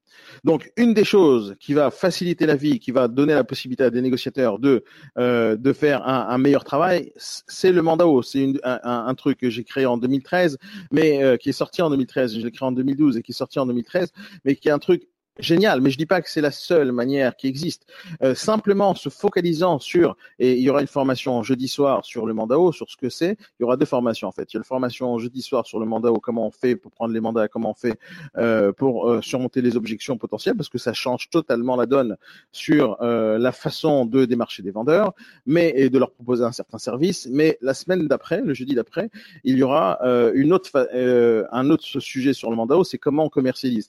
Donc, une des choses qui va faciliter la vie, qui va donner la possibilité à des négociateurs de euh, de faire un, un, meilleur travail, c'est le mandat haut. C'est un, un, truc que j'ai créé en 2013, mais euh, qui est sorti en 2013. Je l'ai créé en 2012 et qui est sorti en 2013, mais qui est un truc génial, mais je dis pas que c'est la seule manière qui existe. Euh, simplement se focalisant sur, et il y aura une formation jeudi soir sur le mandat haut, sur ce que c'est. Il y aura deux formations en fait. Il y a une formation jeudi soir sur le mandat haut, comment on fait pour prendre les mandats, comment on fait euh, pour euh, surmonter les objections potentielles, parce que ça change totalement la donne sur euh, la façon de démarcher des vendeurs, mais et de leur proposer un certain service. Mais la semaine d'après, le jeudi d'après, il y aura une autre un autre sujet sur le mandat haut, c'est comment on commercialise.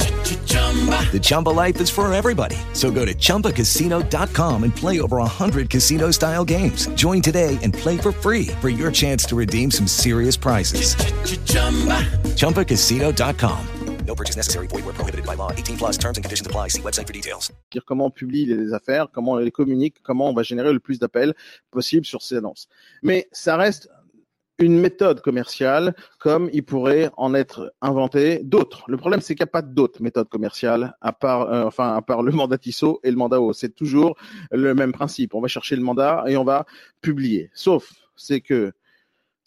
The Chumba life is for everybody. So go to ChumbaCasino.com and play over 100 casino style games. Join today and play for free for your chance to redeem some serious prizes. ChumbaCasino.com. No purchase necessary. Void where prohibited by law. 18 plus terms and conditions apply. See website for details. Dire comment on publie les affaires, comment on les communique, comment on va générer le plus d'appels possible sur ces annonces. Mais ça reste une méthode commerciale comme il pourrait en être inventé d'autres. Le problème, c'est qu'il n'y a pas d'autres méthodes commerciales à part, euh, enfin, à part le mandat ISO et le mandat O. C'est toujours le même principe. On va chercher le mandat et on va publier. Sauf, c'est que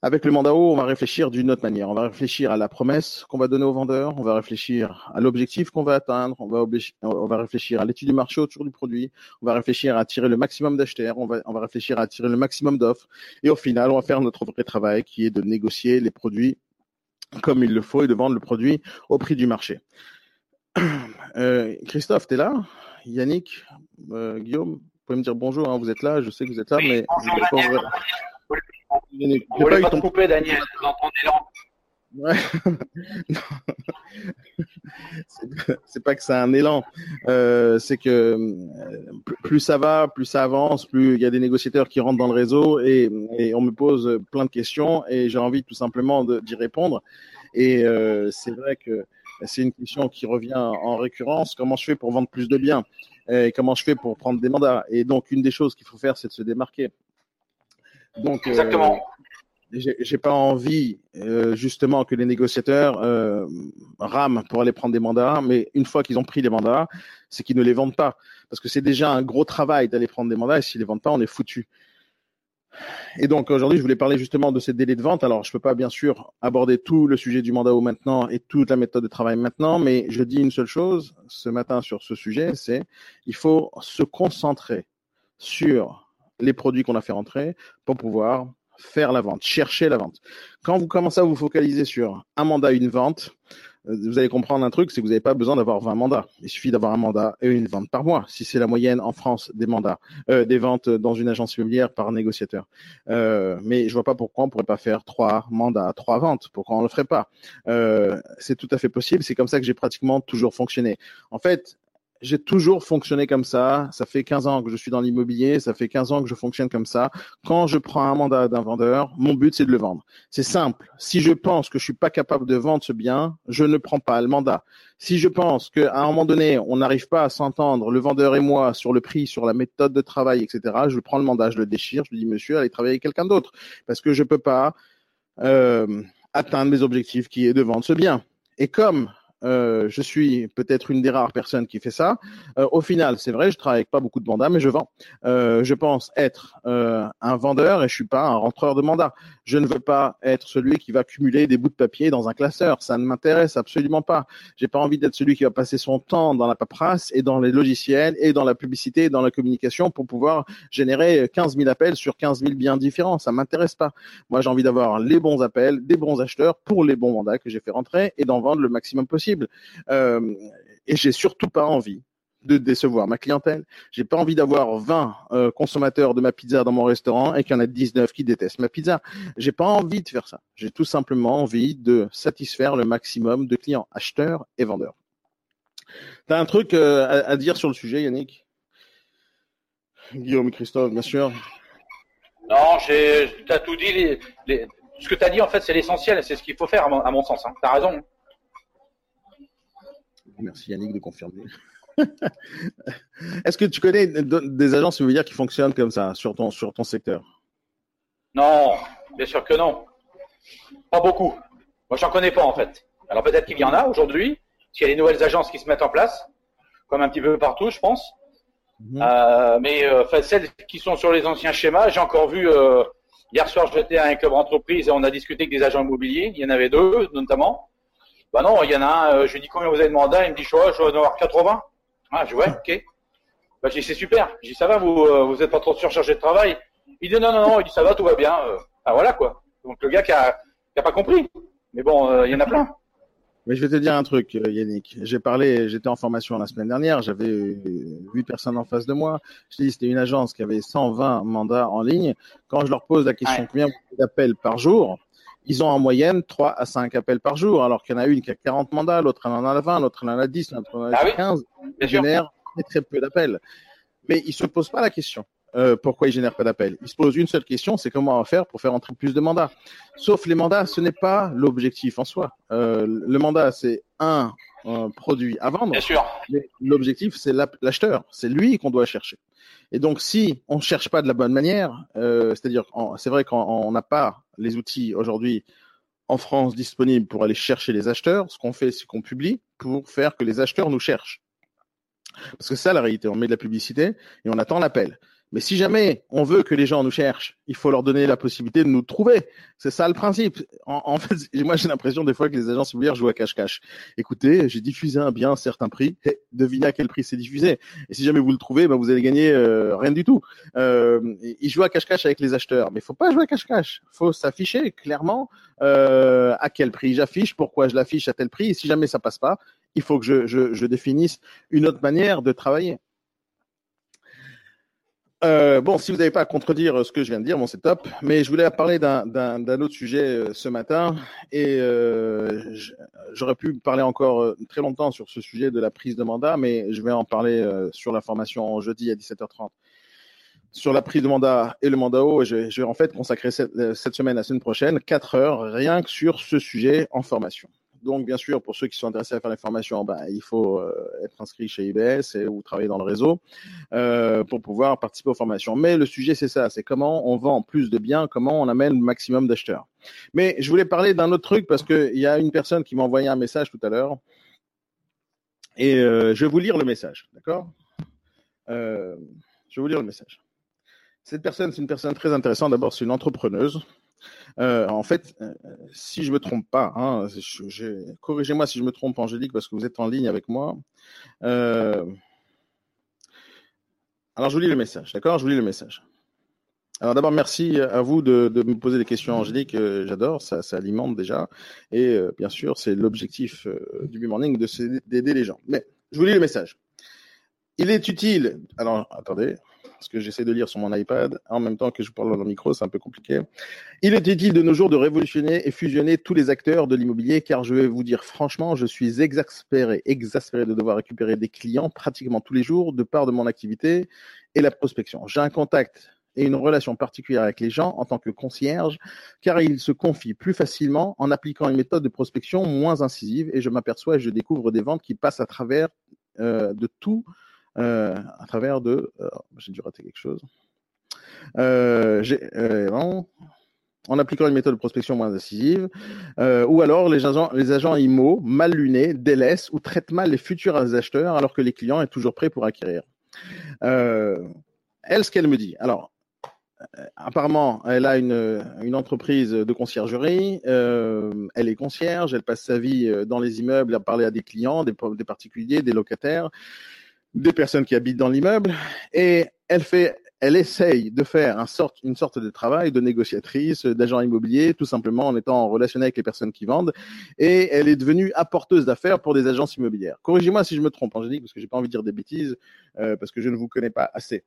avec le mandat haut, on va réfléchir d'une autre manière. On va réfléchir à la promesse qu'on va donner au vendeur, on va réfléchir à l'objectif qu'on va atteindre, on va, on va réfléchir à l'étude du marché autour du produit, on va réfléchir à attirer le maximum d'acheteurs, on va, on va réfléchir à attirer le maximum d'offres, et au final, on va faire notre vrai travail qui est de négocier les produits comme il le faut et de vendre le produit au prix du marché. Euh, Christophe, tu es là? Yannick, euh, Guillaume, vous pouvez me dire bonjour, hein, vous êtes là, je sais que vous êtes là, Oui, mais bonjour, vous êtes pas pas te couper, Daniel, dans ton élan. Ouais. C'est pas que c'est un élan, euh, c'est que euh, plus- ça va, plus ça avance, plus il y a des négociateurs qui rentrent dans le réseau et, et on me pose plein de questions et j'ai envie tout simplement d'y répondre. Et euh, c'est vrai que c'est une question qui revient en récurrence. Comment je fais pour vendre plus de biens? Et comment je fais pour prendre des mandats? Et donc, une des choses qu'il faut faire, c'est de se démarquer. Donc, euh, Exactement. j'ai j'ai pas envie euh, justement que les négociateurs euh, rament pour aller prendre des mandats, mais une fois qu'ils ont pris les mandats, c'est qu'ils ne les vendent pas, parce que c'est déjà un gros travail d'aller prendre des mandats, et s'ils les vendent pas, on est foutu. Et donc aujourd'hui, je voulais parler justement de ces délais de vente. Alors, je peux pas bien sûr aborder tout le sujet du mandat au maintenant et toute la méthode de travail maintenant, mais je dis une seule chose ce matin sur ce sujet, c'est il faut se concentrer sur les produits qu'on a fait rentrer pour pouvoir faire la vente, chercher la vente. Quand vous commencez à vous focaliser sur un mandat, une vente, euh, vous allez comprendre un truc, c'est que vous n'avez pas besoin d'avoir 20 mandats. Il suffit d'avoir un mandat et une vente par mois, si c'est la moyenne en France des mandats, euh, des ventes dans une agence immobilière par négociateur. Euh, mais je vois pas pourquoi on pourrait pas faire trois mandats, trois ventes. Pourquoi on le ferait pas? Euh, C'est tout à fait possible. C'est comme ça que j'ai pratiquement toujours fonctionné. En fait, j'ai toujours fonctionné comme ça. Ça fait 15 ans que je suis dans l'immobilier. Ça fait 15 ans que je fonctionne comme ça. Quand je prends un mandat d'un vendeur, mon but, c'est de le vendre. C'est simple. Si je pense que je suis pas capable de vendre ce bien, je ne prends pas le mandat. Si je pense qu'à un moment donné, on n'arrive pas à s'entendre, le vendeur et moi, sur le prix, sur la méthode de travail, etc., je prends le mandat, je le déchire, je lui dis, monsieur, allez travailler avec quelqu'un d'autre. Parce que je peux pas euh, atteindre mes objectifs qui est de vendre ce bien. Et comme euh, je suis peut-être une des rares personnes qui fait ça. Euh, au final, c'est vrai, je travaille avec pas beaucoup de mandats, mais je vends. Euh, je pense être un vendeur et je suis pas un rentreur de mandat. Je ne veux pas être celui qui va cumuler des bouts de papier dans un classeur. Ça ne m'intéresse absolument pas. J'ai pas envie d'être celui qui va passer son temps dans la paperasse et dans les logiciels et dans la publicité et dans la communication pour pouvoir générer 15 000 appels sur 15 000 biens différents. Ça m'intéresse pas. Moi, j'ai envie d'avoir les bons appels, des bons acheteurs pour les bons mandats que j'ai fait rentrer et d'en vendre le maximum possible. Euh, et j'ai surtout pas envie de décevoir ma clientèle. J'ai pas envie d'avoir 20 euh, consommateurs de ma pizza dans mon restaurant et qu'il y en a 19 qui détestent ma pizza. J'ai pas envie de faire ça. J'ai tout simplement envie de satisfaire le maximum de clients, acheteurs et vendeurs. T'as un truc euh, à, dire sur le sujet, Yannick? Guillaume Christophe, bien sûr. Non, t'as tout dit. Ce que t'as dit, en fait, c'est l'essentiel c'est ce qu'il faut faire, à mon, à mon sens. Hein. T'as raison. Merci Yannick de confirmer. Est-ce que tu connais de- des agences immobilières qui fonctionnent comme ça sur ton, sur ton secteur? Non, bien sûr que non. Pas beaucoup. Moi, j'en connais pas, en fait. Alors, peut-être qu'il y en a aujourd'hui, s'il y a des nouvelles agences qui se mettent en place, comme un petit peu partout, je pense. Euh, mais euh, enfin, celles qui sont sur les anciens schémas, j'ai encore vu euh, hier soir j'étais à un club entreprise et on a discuté avec des agents immobiliers. Il y en avait deux notamment. Bah non, il y en a un. euh, je lui dis combien vous avez de mandat, il me dit je vois, dois en avoir 80. Ah, je dis ouais, ok. Bah je dis c'est super. Je dis ça va, vous euh, vous êtes pas trop surchargé de travail? Il dit non non non, il dit ça va, tout va bien. Euh, ah voilà quoi. Donc le gars qui a, qui a pas compris. Mais bon, euh, il y en a plein. Mais je vais te dire un truc, euh, Yannick. J'ai parlé, j'étais en formation la semaine dernière, j'avais huit personnes en face de moi. Je dis, c'était une agence qui avait 120 mandats en ligne. Quand je leur pose la question combien vous d'appels par jour, ils ont en moyenne 3 à 5 appels par jour, alors qu'il y en a une qui a 40 mandats, l'autre elle en a 20, l'autre elle en a 10, l'autre en a Ah oui, 15. bien Ils génèrent très, très peu d'appels. Mais ils se posent pas la question. euh, pourquoi ils génèrent pas d'appels Ils se posent une seule question, c'est comment on va faire pour faire entrer plus de mandats. Sauf les mandats, ce n'est pas l'objectif en soi. Euh, le mandat, c'est un, un produit à vendre. Bien sûr. Mais l'objectif, c'est l'acheteur. C'est lui qu'on doit chercher. Et donc, si on ne cherche pas de la bonne manière, euh, c'est-à-dire, c'est vrai qu'on n'a pas les outils aujourd'hui en France disponibles pour aller chercher les acheteurs, ce qu'on fait, c'est qu'on publie pour faire que les acheteurs nous cherchent. Parce que ça la réalité, on met de la publicité et on attend l'appel. Mais si jamais on veut que les gens nous cherchent, il faut leur donner la possibilité de nous trouver. C'est ça le principe. En, fait, moi j'ai l'impression des fois que les agences immobilières jouent à cache-cache. Écoutez, j'ai diffusé un bien à un certain prix. Eh, devinez à quel prix c'est diffusé. Et si jamais vous le trouvez, ben, vous allez gagner euh, rien du tout. Euh, ils jouent à cache-cache avec les acheteurs. Mais faut pas jouer à cache-cache. Faut s'afficher clairement euh, à quel prix j'affiche, pourquoi je l'affiche à tel prix. Et si jamais ça passe pas, il faut que je définisse une autre manière de travailler. Euh, bon, si vous n'avez pas à contredire ce que je viens de dire, bon, c'est top. Mais je voulais parler d'un- autre sujet euh, ce matin et euh, j'aurais pu parler encore euh, très longtemps sur ce sujet de la prise de mandat, mais je vais en parler euh, sur la formation jeudi à 17h30 sur la prise de mandat et le mandat haut. Je, je vais en fait consacrer cette, euh, cette semaine, la semaine prochaine, quatre heures rien que sur ce sujet en formation. Donc, bien sûr, pour ceux qui sont intéressés à faire les formations, ben, il faut euh, être inscrit chez IBS ou travailler dans le réseau euh, pour pouvoir participer aux formations. Mais le sujet, c'est ça, c'est comment on vend plus de biens, comment on amène le maximum d'acheteurs. Mais je voulais parler d'un autre truc parce qu'il y a une personne qui m'a envoyé un message tout à l'heure et euh, je vais vous lire le message, d'accord? Je vais vous lire le message. Cette personne, c'est une personne très intéressante. D'abord, c'est une entrepreneuse. Euh, en fait, euh, si je me trompe pas, hein, corrigez-moi si je me trompe, Angélique, parce que vous êtes en ligne avec moi. Euh, alors, je vous lis le message, d'accord? Je vous lis le message. Alors d'abord, merci à vous de, me poser des questions, Angélique. J'adore, ça, ça alimente déjà. Et bien sûr, c'est l'objectif du B-Morning d'aider les gens. Mais je vous lis le message. Il est utile. Alors, attendez, parce que j'essaie de lire sur mon iPad en même temps que je parle dans le micro, c'est un peu compliqué. Il est utile de nos jours de révolutionner et fusionner tous les acteurs de l'immobilier, car je vais vous dire franchement, je suis exaspéré, exaspéré de devoir récupérer des clients pratiquement tous les jours de part de mon activité et la prospection. J'ai un contact et une relation particulière avec les gens en tant que concierge, car ils se confient plus facilement en appliquant une méthode de prospection moins incisive et je m'aperçois et je découvre des ventes qui passent à travers euh, de tout, à travers de... euh, J'ai dû rater quelque chose. Euh, euh, en appliquant une méthode de prospection moins incisive, euh, ou alors les agents, les IMO mal lunés délaissent ou traitent mal les futurs acheteurs alors que les clients sont toujours prêts pour acquérir. Euh, elle, ce qu'elle me dit. Alors, euh, apparemment, elle a une, entreprise de conciergerie. euh, elle est concierge. Elle passe sa vie euh, dans les immeubles à parler à des clients, des particuliers, des locataires, des personnes qui habitent dans l'immeuble. Et elle fait, elle essaye de faire un sorte, une sorte de travail de négociatrice, d'agent immobilier, tout simplement en étant en relation avec les personnes qui vendent. Et elle est devenue apporteuse d'affaires pour des agences immobilières. Corrigez-moi si je me trompe, Angélique, parce que j'ai pas envie de dire des bêtises, euh, parce que je ne vous connais pas assez.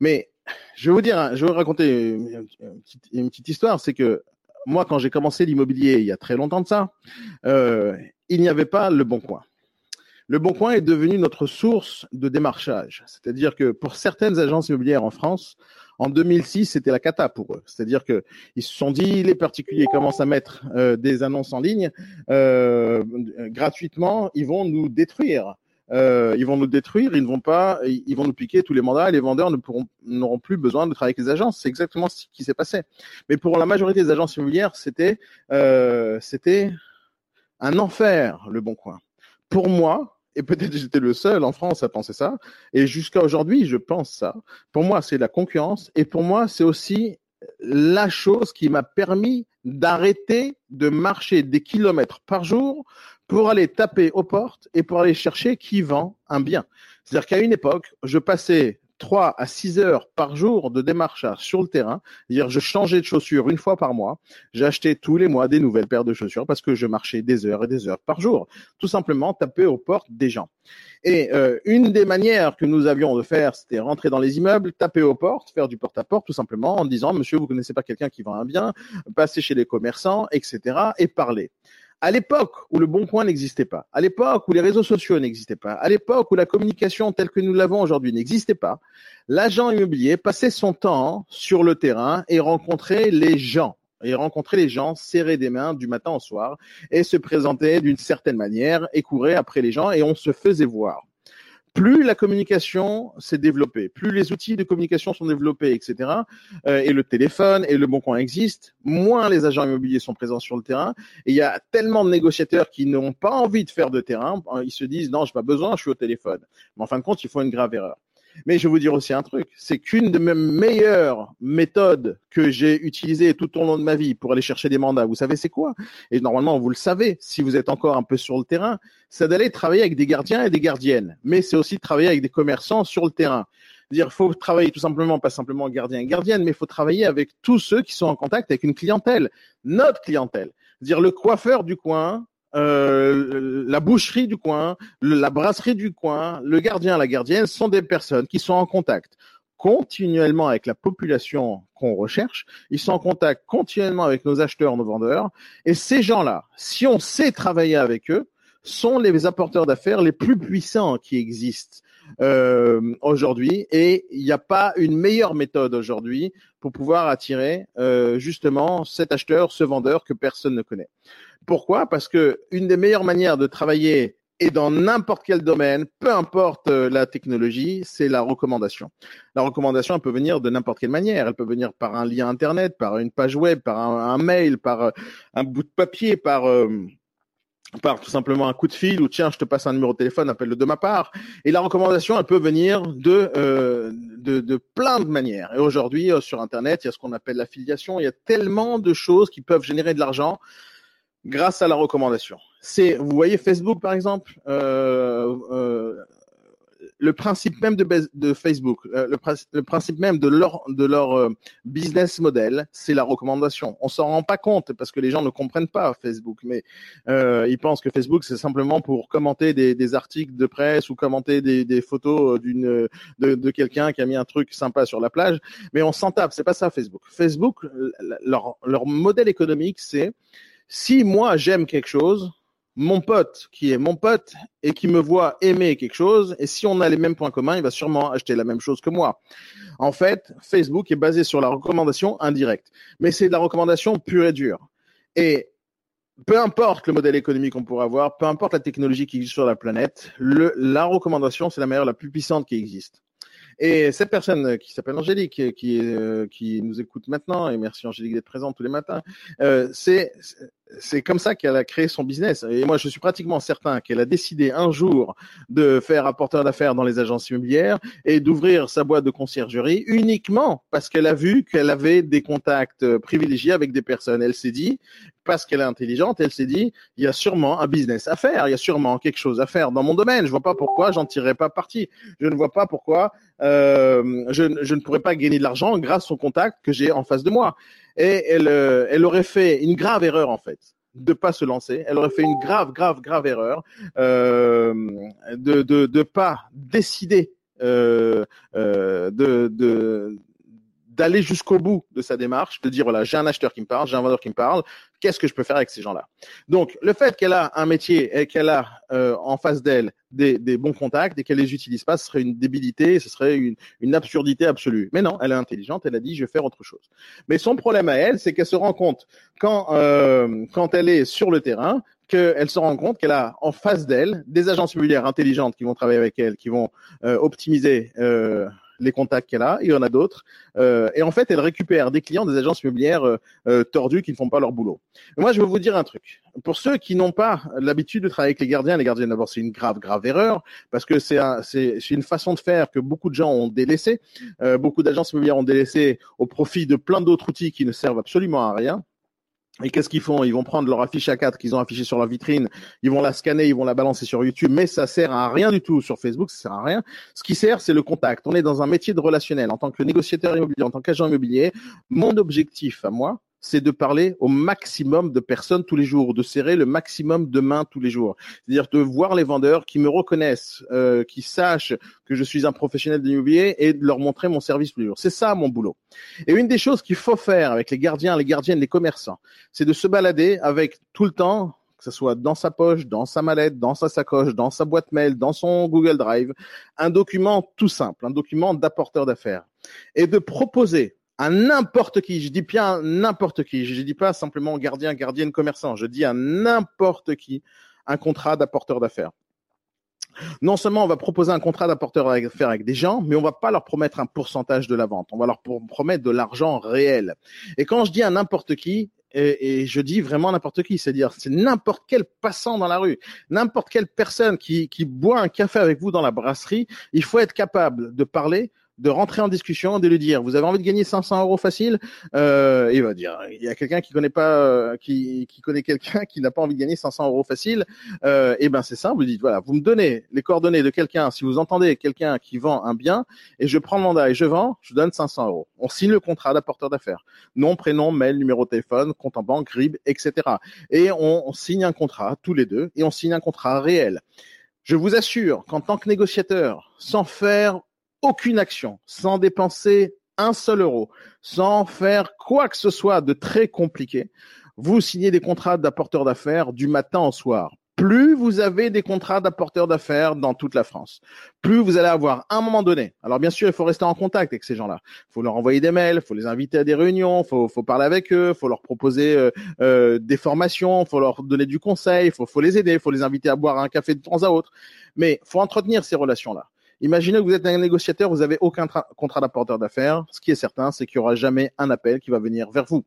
Mais je vais vous dire, hein, je vais vous raconter une, une petite, une petite histoire, c'est que moi, quand j'ai commencé l'immobilier il y a très longtemps de ça, euh, il n'y avait pas le bon coin. Le Bon Coin est devenu notre source de démarchage. C'est-à-dire que pour certaines agences immobilières en France, en 2006, c'était la cata pour eux. C'est-à-dire que ils se sont dit, les particuliers commencent à mettre euh, des annonces en ligne euh, gratuitement, ils vont nous détruire. Euh, ils vont nous détruire, ils ne vont pas, ils vont nous piquer tous les mandats les vendeurs ne pourront, n'auront plus besoin de travailler avec les agences. C'est exactement ce qui s'est passé. Mais pour la majorité des agences immobilières, c'était, euh, c'était un enfer, le Bon Coin. Pour moi, et peut-être j'étais le seul en France à penser ça, et jusqu'à aujourd'hui, je pense ça. Pour moi, c'est la concurrence, et pour moi, c'est aussi la chose qui m'a permis d'arrêter de marcher des kilomètres par jour pour aller taper aux portes et pour aller chercher qui vend un bien. C'est-à-dire qu'à une époque, je passais 3 à 6 heures par jour de démarchage sur le terrain. C'est-à-dire, je changeais de chaussures une fois par mois. J'achetais tous les mois des nouvelles paires de chaussures parce que je marchais des heures et des heures par jour. Tout simplement taper aux portes des gens. Et euh, une des manières que nous avions de faire, c'était rentrer dans les immeubles, taper aux portes, faire du porte-à-porte, tout simplement en disant, monsieur, vous connaissez pas quelqu'un qui vend un bien, passer chez les commerçants, etc., et parler. À l'époque où le Bon Coin n'existait pas, à l'époque où les réseaux sociaux n'existaient pas, à l'époque où la communication telle que nous l'avons aujourd'hui n'existait pas, l'agent immobilier passait son temps sur le terrain et rencontrait les gens et rencontrer les gens, serrer des mains du matin au soir et se présenter d'une certaine manière et courir après les gens et on se faisait voir. Plus la communication s'est développée, plus les outils de communication sont développés, etc., euh, et le téléphone et le bon coin existent, moins les agents immobiliers sont présents sur le terrain. Et il y a tellement de négociateurs qui n'ont pas envie de faire de terrain, ils se disent non, j'ai pas besoin, je suis au téléphone. Mais en fin de compte, ils font une grave erreur. Mais je vais vous dire aussi un truc, c'est qu'une de mes meilleures méthodes que j'ai utilisées tout au long de ma vie pour aller chercher des mandats, vous savez c'est quoi? Et normalement, vous le savez, si vous êtes encore un peu sur le terrain, c'est d'aller travailler avec des gardiens et des gardiennes. Mais c'est aussi travailler avec des commerçants sur le terrain. Dire, faut travailler tout simplement, pas simplement gardien et gardienne, mais faut travailler avec tous ceux qui sont en contact avec une clientèle, notre clientèle. Dire le coiffeur du coin, euh, la boucherie du coin, la brasserie du coin, le gardien, la gardienne sont des personnes qui sont en contact continuellement avec la population qu'on recherche, ils sont en contact continuellement avec nos acheteurs, nos vendeurs, et ces gens-là, si on sait travailler avec eux, sont les apporteurs d'affaires les plus puissants qui existent euh, aujourd'hui, et il n'y a pas une meilleure méthode aujourd'hui pour pouvoir attirer euh, justement cet acheteur, ce vendeur que personne ne connaît. Pourquoi? Parce que une des meilleures manières de travailler et dans n'importe quel domaine, peu importe euh, la technologie, c'est la recommandation. La recommandation, elle peut venir de n'importe quelle manière. Elle peut venir par un lien internet, par une page web, par un, mail, par euh, un bout de papier, par euh, tout simplement un coup de fil ou tiens je te passe un numéro de téléphone appelle-le de ma part et la recommandation elle peut venir de euh, de, plein de manières et aujourd'hui sur internet il y a ce qu'on appelle l'affiliation il y a tellement de choses qui peuvent générer de l'argent grâce à la recommandation c'est vous voyez Facebook par exemple euh, euh, le principe même de, Facebook, euh, le, prin- le principe même de leur euh, business model, c'est la recommandation. On s'en rend pas compte parce que les gens ne comprennent pas Facebook, mais euh, ils pensent que Facebook c'est simplement pour commenter des, articles de presse ou commenter des, photos d'une de, de quelqu'un qui a mis un truc sympa sur la plage. Mais on s'en tape, c'est pas ça Facebook. Facebook, leur leur modèle économique, c'est si moi j'aime quelque chose, mon pote qui est mon pote et qui me voit aimer quelque chose, et si on a les mêmes points communs, il va sûrement acheter la même chose que moi. En fait, Facebook est basé sur la recommandation indirecte, mais c'est de la recommandation pure et dure. Et peu importe le modèle économique qu'on pourrait avoir, peu importe la technologie qui existe sur la planète, la recommandation, c'est la meilleure, la plus puissante qui existe. Et cette personne qui s'appelle Angélique, qui, euh, qui nous écoute maintenant, et merci Angélique d'être présente tous les matins, euh, c'est c'est comme ça qu'elle a créé son business. Et moi, je suis pratiquement certain qu'elle a décidé un jour de faire apporteur d'affaires dans les agences immobilières et d'ouvrir sa boîte de conciergerie uniquement parce qu'elle a vu qu'elle avait des contacts privilégiés avec des personnes. Elle s'est dit, parce qu'elle est intelligente, elle s'est dit, il y a sûrement un business à faire, il y a sûrement quelque chose à faire dans mon domaine. Je vois pas pourquoi j'en tirerais pas parti. Je ne vois pas pourquoi euh, je, ne pourrais pas gagner de l'argent grâce au contact que j'ai en face de moi. Et elle, euh, elle aurait fait une grave erreur en fait de pas se lancer. Elle aurait fait une grave, grave, grave erreur euh, de, de de pas décider euh, de de d'aller jusqu'au bout de sa démarche, de dire voilà j'ai un acheteur qui me parle, j'ai un vendeur qui me parle, qu'est-ce que je peux faire avec ces gens-là? Donc le fait qu'elle a un métier et qu'elle a euh, en face d'elle des, des bons contacts et qu'elle les utilise pas, ce serait une débilité, ce serait une, une absurdité absolue. Mais non, elle est intelligente, elle a dit je vais faire autre chose. Mais son problème à elle, c'est qu'elle se rend compte quand euh, quand elle est sur le terrain qu'elle se rend compte qu'elle a en face d'elle des agences immobilières intelligentes qui vont travailler avec elle, qui vont euh, optimiser euh, les contacts qu'elle a, il y en a d'autres. Euh, et en fait, elle récupère des clients des agences immobilières euh, euh, tordues qui ne font pas leur boulot. Moi, je vais vous dire un truc. Pour ceux qui n'ont pas l'habitude de travailler avec les gardiens, les gardiens d'abord, c'est une grave, grave erreur parce que c'est un, une façon de faire que beaucoup de gens ont délaissé. Euh, beaucoup d'agences immobilières ont délaissé au profit de plein d'autres outils qui ne servent absolument à rien. Et qu'est-ce qu'ils font? Ils vont prendre leur affiche A4 qu'ils ont affichée sur leur vitrine, ils vont la scanner, ils vont la balancer sur YouTube, mais ça sert à rien du tout sur Facebook, ça sert à rien. Ce qui sert, c'est le contact. On est dans un métier de relationnel. En tant que négociateur immobilier, en tant qu'agent immobilier, mon objectif à moi, c'est de parler au maximum de personnes tous les jours, de serrer le maximum de mains tous les jours. C'est-à-dire de voir les vendeurs qui me reconnaissent, euh, qui sachent que je suis un professionnel de l'immobilier et de leur montrer mon service tous les jours. C'est ça mon boulot. Et une des choses qu'il faut faire avec les gardiens, les gardiennes, les commerçants, c'est de se balader avec tout le temps que ce soit dans sa poche, dans sa mallette, dans sa sacoche, dans sa boîte mail, dans son Google Drive, un document tout simple, un document d'apporteur d'affaires, et de proposer à n'importe qui, je dis bien n'importe qui, je dis pas simplement gardien, gardienne, commerçant, je dis à n'importe qui un contrat d'apporteur d'affaires. Non seulement on va proposer un contrat d'apporteur d'affaires avec des gens, mais on va pas leur promettre un pourcentage de la vente, on va leur pro- promettre de l'argent réel. Et quand je dis à n'importe qui, et, je dis vraiment n'importe qui, c'est-à-dire c'est n'importe quel passant dans la rue, n'importe quelle personne qui boit un café avec vous dans la brasserie, il faut être capable de parler de rentrer en discussion, de lui dire vous avez envie de gagner 500 euros facile, euh, il va dire il y a quelqu'un qui connaît pas, euh, qui, qui connaît quelqu'un qui n'a pas envie de gagner 500 euros facile, euh, et ben c'est simple, vous dites voilà vous me donnez les coordonnées de quelqu'un, si vous entendez quelqu'un qui vend un bien et je prends le mandat et je vends, je donne 500 euros. On signe le contrat d'apporteur d'affaires, nom, prénom, mail, numéro de téléphone, compte en banque, RIB, etc. Et on, on signe un contrat tous les deux et on signe un contrat réel. Je vous assure qu'en tant que négociateur, sans faire aucune action, sans dépenser un seul euro, sans faire quoi que ce soit de très compliqué, vous signez des contrats d'apporteur d'affaires du matin au soir. plus vous avez des contrats d'apporteurs d'affaires dans toute la France, plus vous allez avoir un moment donné. Alors bien sûr, il faut rester en contact avec ces gens-là. Il faut leur envoyer des mails, il faut les inviter à des réunions, il faut, parler avec eux, il faut leur proposer euh, euh, des formations, il faut leur donner du conseil, il faut, faut les aider, il faut les inviter à boire un café de temps à autre. Mais faut entretenir ces relations-là. Imaginez que vous êtes un négociateur, vous n'avez aucun tra- contrat d'apporteur d'affaires. Ce qui est certain, c'est qu'il n'y aura jamais un appel qui va venir vers vous.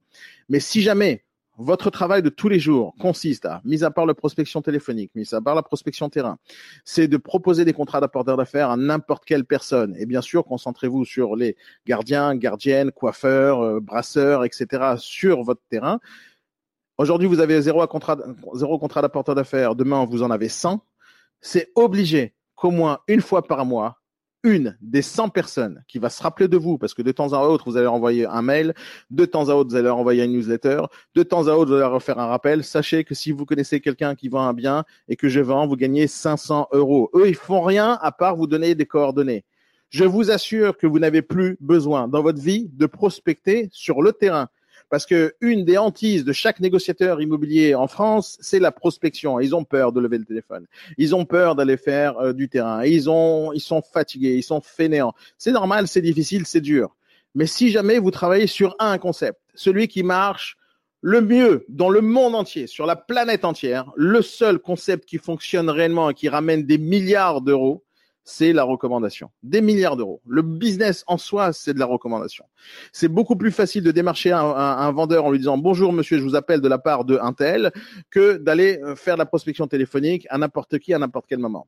Mais si jamais votre travail de tous les jours consiste à, mis à part la prospection téléphonique, mis à part la prospection terrain, c'est de proposer des contrats d'apporteur d'affaires à n'importe quelle personne. Et bien sûr, concentrez-vous sur les gardiens, gardiennes, coiffeurs, euh, brasseurs, etc. sur votre terrain. Aujourd'hui, vous avez zéro, contrat, zéro contrat d'apporteur d'affaires. Demain, vous en avez 100. C'est obligé qu'au moins une fois par mois, une des 100 personnes qui va se rappeler de vous, parce que de temps à autre, vous allez envoyer un mail, de temps à autre, vous allez leur envoyer une newsletter, de temps à autre, vous allez leur faire un rappel. Sachez que si vous connaissez quelqu'un qui vend un bien et que je vends, vous gagnez 500 euros. Eux, ils font rien à part vous donner des coordonnées. Je vous assure que vous n'avez plus besoin dans votre vie de prospecter sur le terrain. Parce que une des hantises de chaque négociateur immobilier en France, c'est la prospection. Ils ont peur de lever le téléphone. Ils ont peur d'aller faire euh, du terrain. Ils ont, ils sont fatigués, ils sont fainéants. C'est normal, c'est difficile, c'est dur. Mais si jamais vous travaillez sur un concept, celui qui marche le mieux dans le monde entier, sur la planète entière, le seul concept qui fonctionne réellement et qui ramène des milliards d'euros, c'est la recommandation. Des milliards d'euros. Le business en soi, c'est de la recommandation. C'est beaucoup plus facile de démarcher un, vendeur en lui disant bonjour monsieur, je vous appelle de la part de un tel, que d'aller euh, faire de la prospection téléphonique à n'importe qui à n'importe quel moment.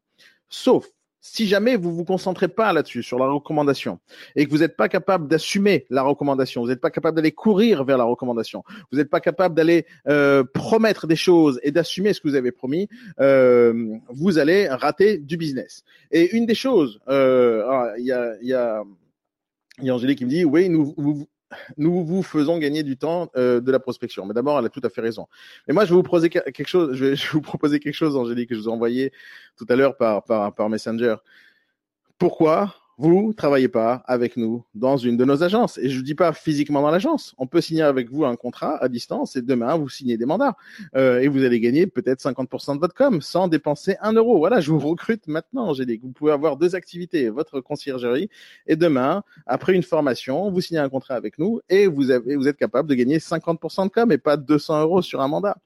Sauf si jamais vous vous concentrez pas là-dessus, sur la recommandation, et que vous n'êtes pas capable d'assumer la recommandation, vous n'êtes pas capable d'aller courir vers la recommandation, vous n'êtes pas capable d'aller euh, promettre des choses et d'assumer ce que vous avez promis, euh, vous allez rater du business. Et une des choses, euh, ah, il y a, y a, y a Angélique qui me dit, oui, nous, vous- nous vous faisons gagner du temps euh, de la prospection. Mais d'abord, elle a tout à fait raison. Mais moi, je vais vous proposer que- quelque chose. Je vais, je vais vous proposer quelque chose, Angélique, que je vous ai envoyé tout à l'heure par, par, par Messenger. Pourquoi? Vous travaillez pas avec nous dans une de nos agences Et je ne dis pas physiquement dans l'agence. On peut signer avec vous un contrat à distance et demain vous signez des mandats Euh, et vous allez gagner peut-être 50% de votre com sans dépenser un euro. Voilà, je vous recrute maintenant, Angélique. Vous pouvez avoir deux activités, votre conciergerie et demain, après une formation, vous signez un contrat avec nous et vous avez, vous êtes capable de gagner 50% de com et pas 200 euros sur un mandat.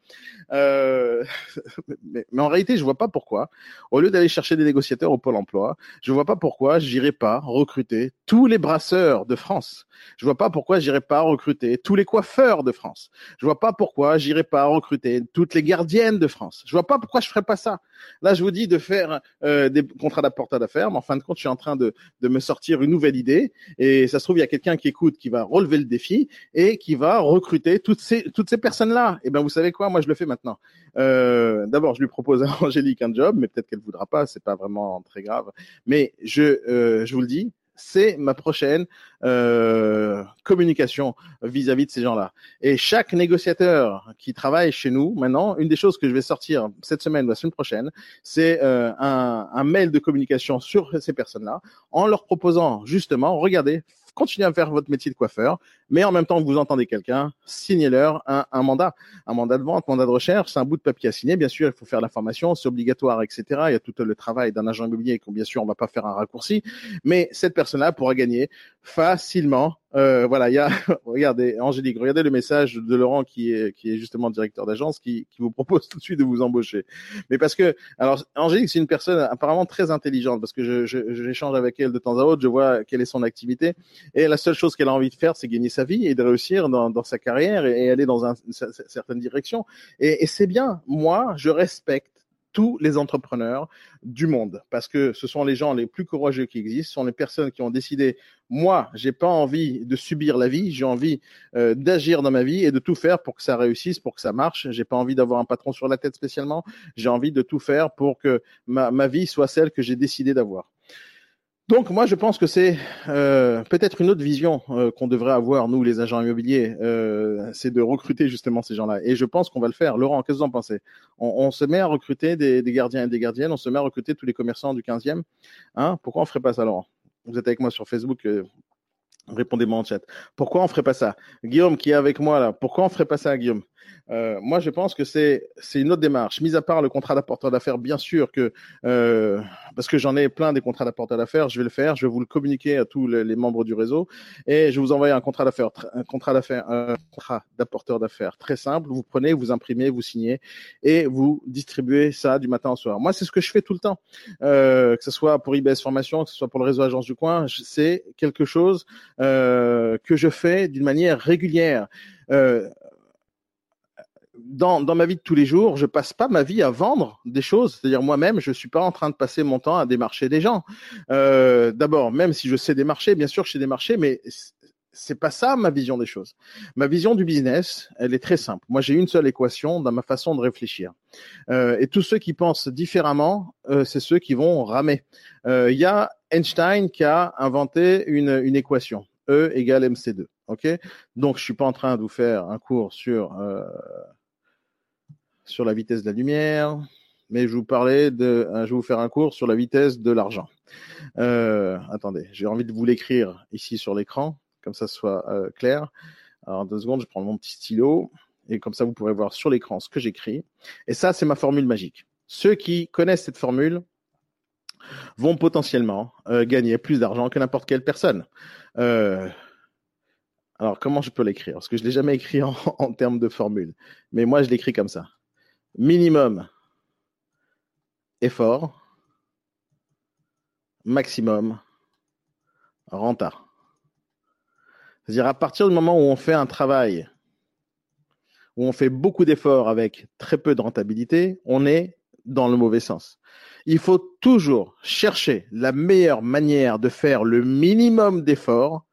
Euh, mais, en réalité, je vois pas pourquoi, au lieu d'aller chercher des négociateurs au pôle emploi, je vois pas pourquoi j'irai pas recruter tous les brasseurs de France. Je vois pas pourquoi j'irai pas recruter tous les coiffeurs de France. Je vois pas pourquoi j'irai pas recruter toutes les gardiennes de France. Je vois pas pourquoi je ferais pas ça. Là, je vous dis de faire euh, des contrats d'apporteur d'affaires, mais en fin de compte, je suis en train de, de me sortir une nouvelle idée. Et ça se trouve, il y a quelqu'un qui écoute, qui va relever le défi et qui va recruter toutes ces toutes ces personnes-là. Et ben, vous savez quoi? Moi, je le fais maintenant. Euh, D'abord, je lui propose à Angélique un job, mais peut-être qu'elle voudra pas. C'est pas vraiment très grave. Mais je euh, je vous le dis, c'est ma prochaine euh, communication vis-à-vis de ces gens-là. Et chaque négociateur qui travaille chez nous, maintenant, une des choses que je vais sortir cette semaine ou la semaine prochaine, c'est euh, un, un mail de communication sur ces personnes-là, en leur proposant justement, regardez, continuez à faire votre métier de coiffeur, mais en même temps que vous entendez quelqu'un, signez-leur un, un mandat, un mandat de vente, mandat de recherche, c'est un bout de papier à signer. Bien sûr, il faut faire la formation, c'est obligatoire, etc. Il y a tout le travail d'un agent immobilier, bien sûr, on va pas faire un raccourci, mais cette personne-là pourra gagner facilement. Euh, voilà, il y a, regardez, Angélique, regardez le message de Laurent qui est, qui est justement directeur d'agence, qui, qui vous propose tout de suite de vous embaucher. Mais parce que, alors, Angélique, c'est une personne apparemment très intelligente, parce que je, je, j'échange avec elle de temps à autre, je vois quelle est son activité, et la seule chose qu'elle a envie de faire, c'est gagner sa vie et de réussir dans, sa carrière et, aller dans un, une cer- certaine direction. Et, c'est bien. Moi, je respecte tous les entrepreneurs du monde parce que ce sont les gens les plus courageux qui existent, ce sont les personnes qui ont décidé moi, j'ai pas envie de subir la vie, j'ai envie euh, d'agir dans ma vie et de tout faire pour que ça réussisse, pour que ça marche. J'ai pas envie d'avoir un patron sur la tête spécialement, j'ai envie de tout faire pour que ma vie soit celle que j'ai décidé d'avoir. Donc moi je pense que c'est euh, peut-être une autre vision euh, qu'on devrait avoir nous les agents immobiliers, euh, c'est de recruter justement ces gens-là. Et je pense qu'on va le faire. Laurent, qu'est-ce que vous en pensez? On, se met à recruter des, des gardiens et des gardiennes, on se met à recruter tous les commerçants du 15e. Hein? Pourquoi on ferait pas ça, Laurent? Vous êtes avec moi sur Facebook. Répondez-moi en chat. Pourquoi on ferait pas ça? Guillaume qui est avec moi là, pourquoi on ferait pas ça, Guillaume? Euh, moi, je pense que c'est c'est une autre démarche. Mis à part le contrat d'apporteur d'affaires, bien sûr que euh, parce que j'en ai plein des contrats d'apporteur d'affaires, je vais le faire. Je vais vous le communiquer à tous les, membres du réseau et je vous envoyer un contrat d'affaires, un contrat d'affaires, un contrat d'apporteur d'affaires très simple. Vous prenez, vous imprimez, vous signez et vous distribuez ça du matin au soir. Moi, c'est ce que je fais tout le temps, euh, que ce soit pour IBS Formation, que ce soit pour le réseau Agence du Coin. C'est quelque chose euh, que je fais d'une manière régulière. Euh, dans, ma vie de tous les jours, je passe pas ma vie à vendre des choses. C'est-à-dire moi-même, je suis pas en train de passer mon temps à démarcher des gens. Euh, D'abord, même si je sais démarcher, bien sûr, je sais démarcher, mais c'est pas ça ma vision des choses. Ma vision du business, elle est très simple. Moi, j'ai une seule équation dans ma façon de réfléchir. Euh, et tous ceux qui pensent différemment, euh, c'est ceux qui vont ramer. Il y a Einstein qui a inventé une, une équation. E égale MC2. OK? Donc, je suis pas en train de vous faire un cours sur euh, sur la vitesse de la lumière, mais je vous parlais de, euh, je vais vous faire un cours sur la vitesse de l'argent. Euh, attendez, j'ai envie de vous l'écrire ici sur l'écran, comme ça soit euh, clair. Alors deux secondes, je prends mon petit stylo et comme ça vous pourrez voir sur l'écran ce que j'écris. Et ça, c'est ma formule magique. Ceux qui connaissent cette formule vont potentiellement euh, gagner plus d'argent que n'importe quelle personne. Alors, comment je peux l'écrire? Parce que je l'ai jamais écrit en termes de formule. Mais moi, je l'écris comme ça. Minimum effort, maximum renta. C'est-à-dire à partir du moment où on fait un travail, où on fait beaucoup d'efforts avec très peu de rentabilité, on est dans le mauvais sens. Il faut toujours chercher la meilleure manière de faire le minimum d'efforts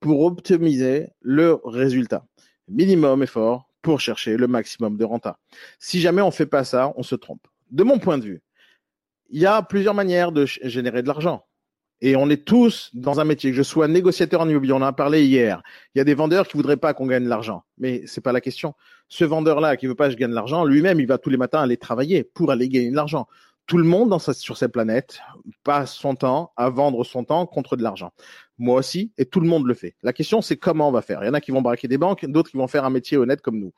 pour optimiser le résultat. Minimum effort pour chercher le maximum de renta. Si jamais on fait pas ça, on se trompe. De mon point de vue, il y a plusieurs manières de générer de l'argent. Et on est tous dans un métier. Que je sois négociateur en immobilier, on en a parlé hier. Il y a des vendeurs qui voudraient pas qu'on gagne de l'argent. Mais c'est pas la question. Ce vendeur-là qui veut pas que je gagne de l'argent, lui-même, il va tous les matins aller travailler pour aller gagner de l'argent. Tout le monde sur cette planète passe son temps à vendre son temps contre de l'argent. Moi aussi, et tout le monde le fait. La question, c'est comment on va faire. Il y en a qui vont braquer des banques, d'autres qui vont faire un métier honnête comme nous.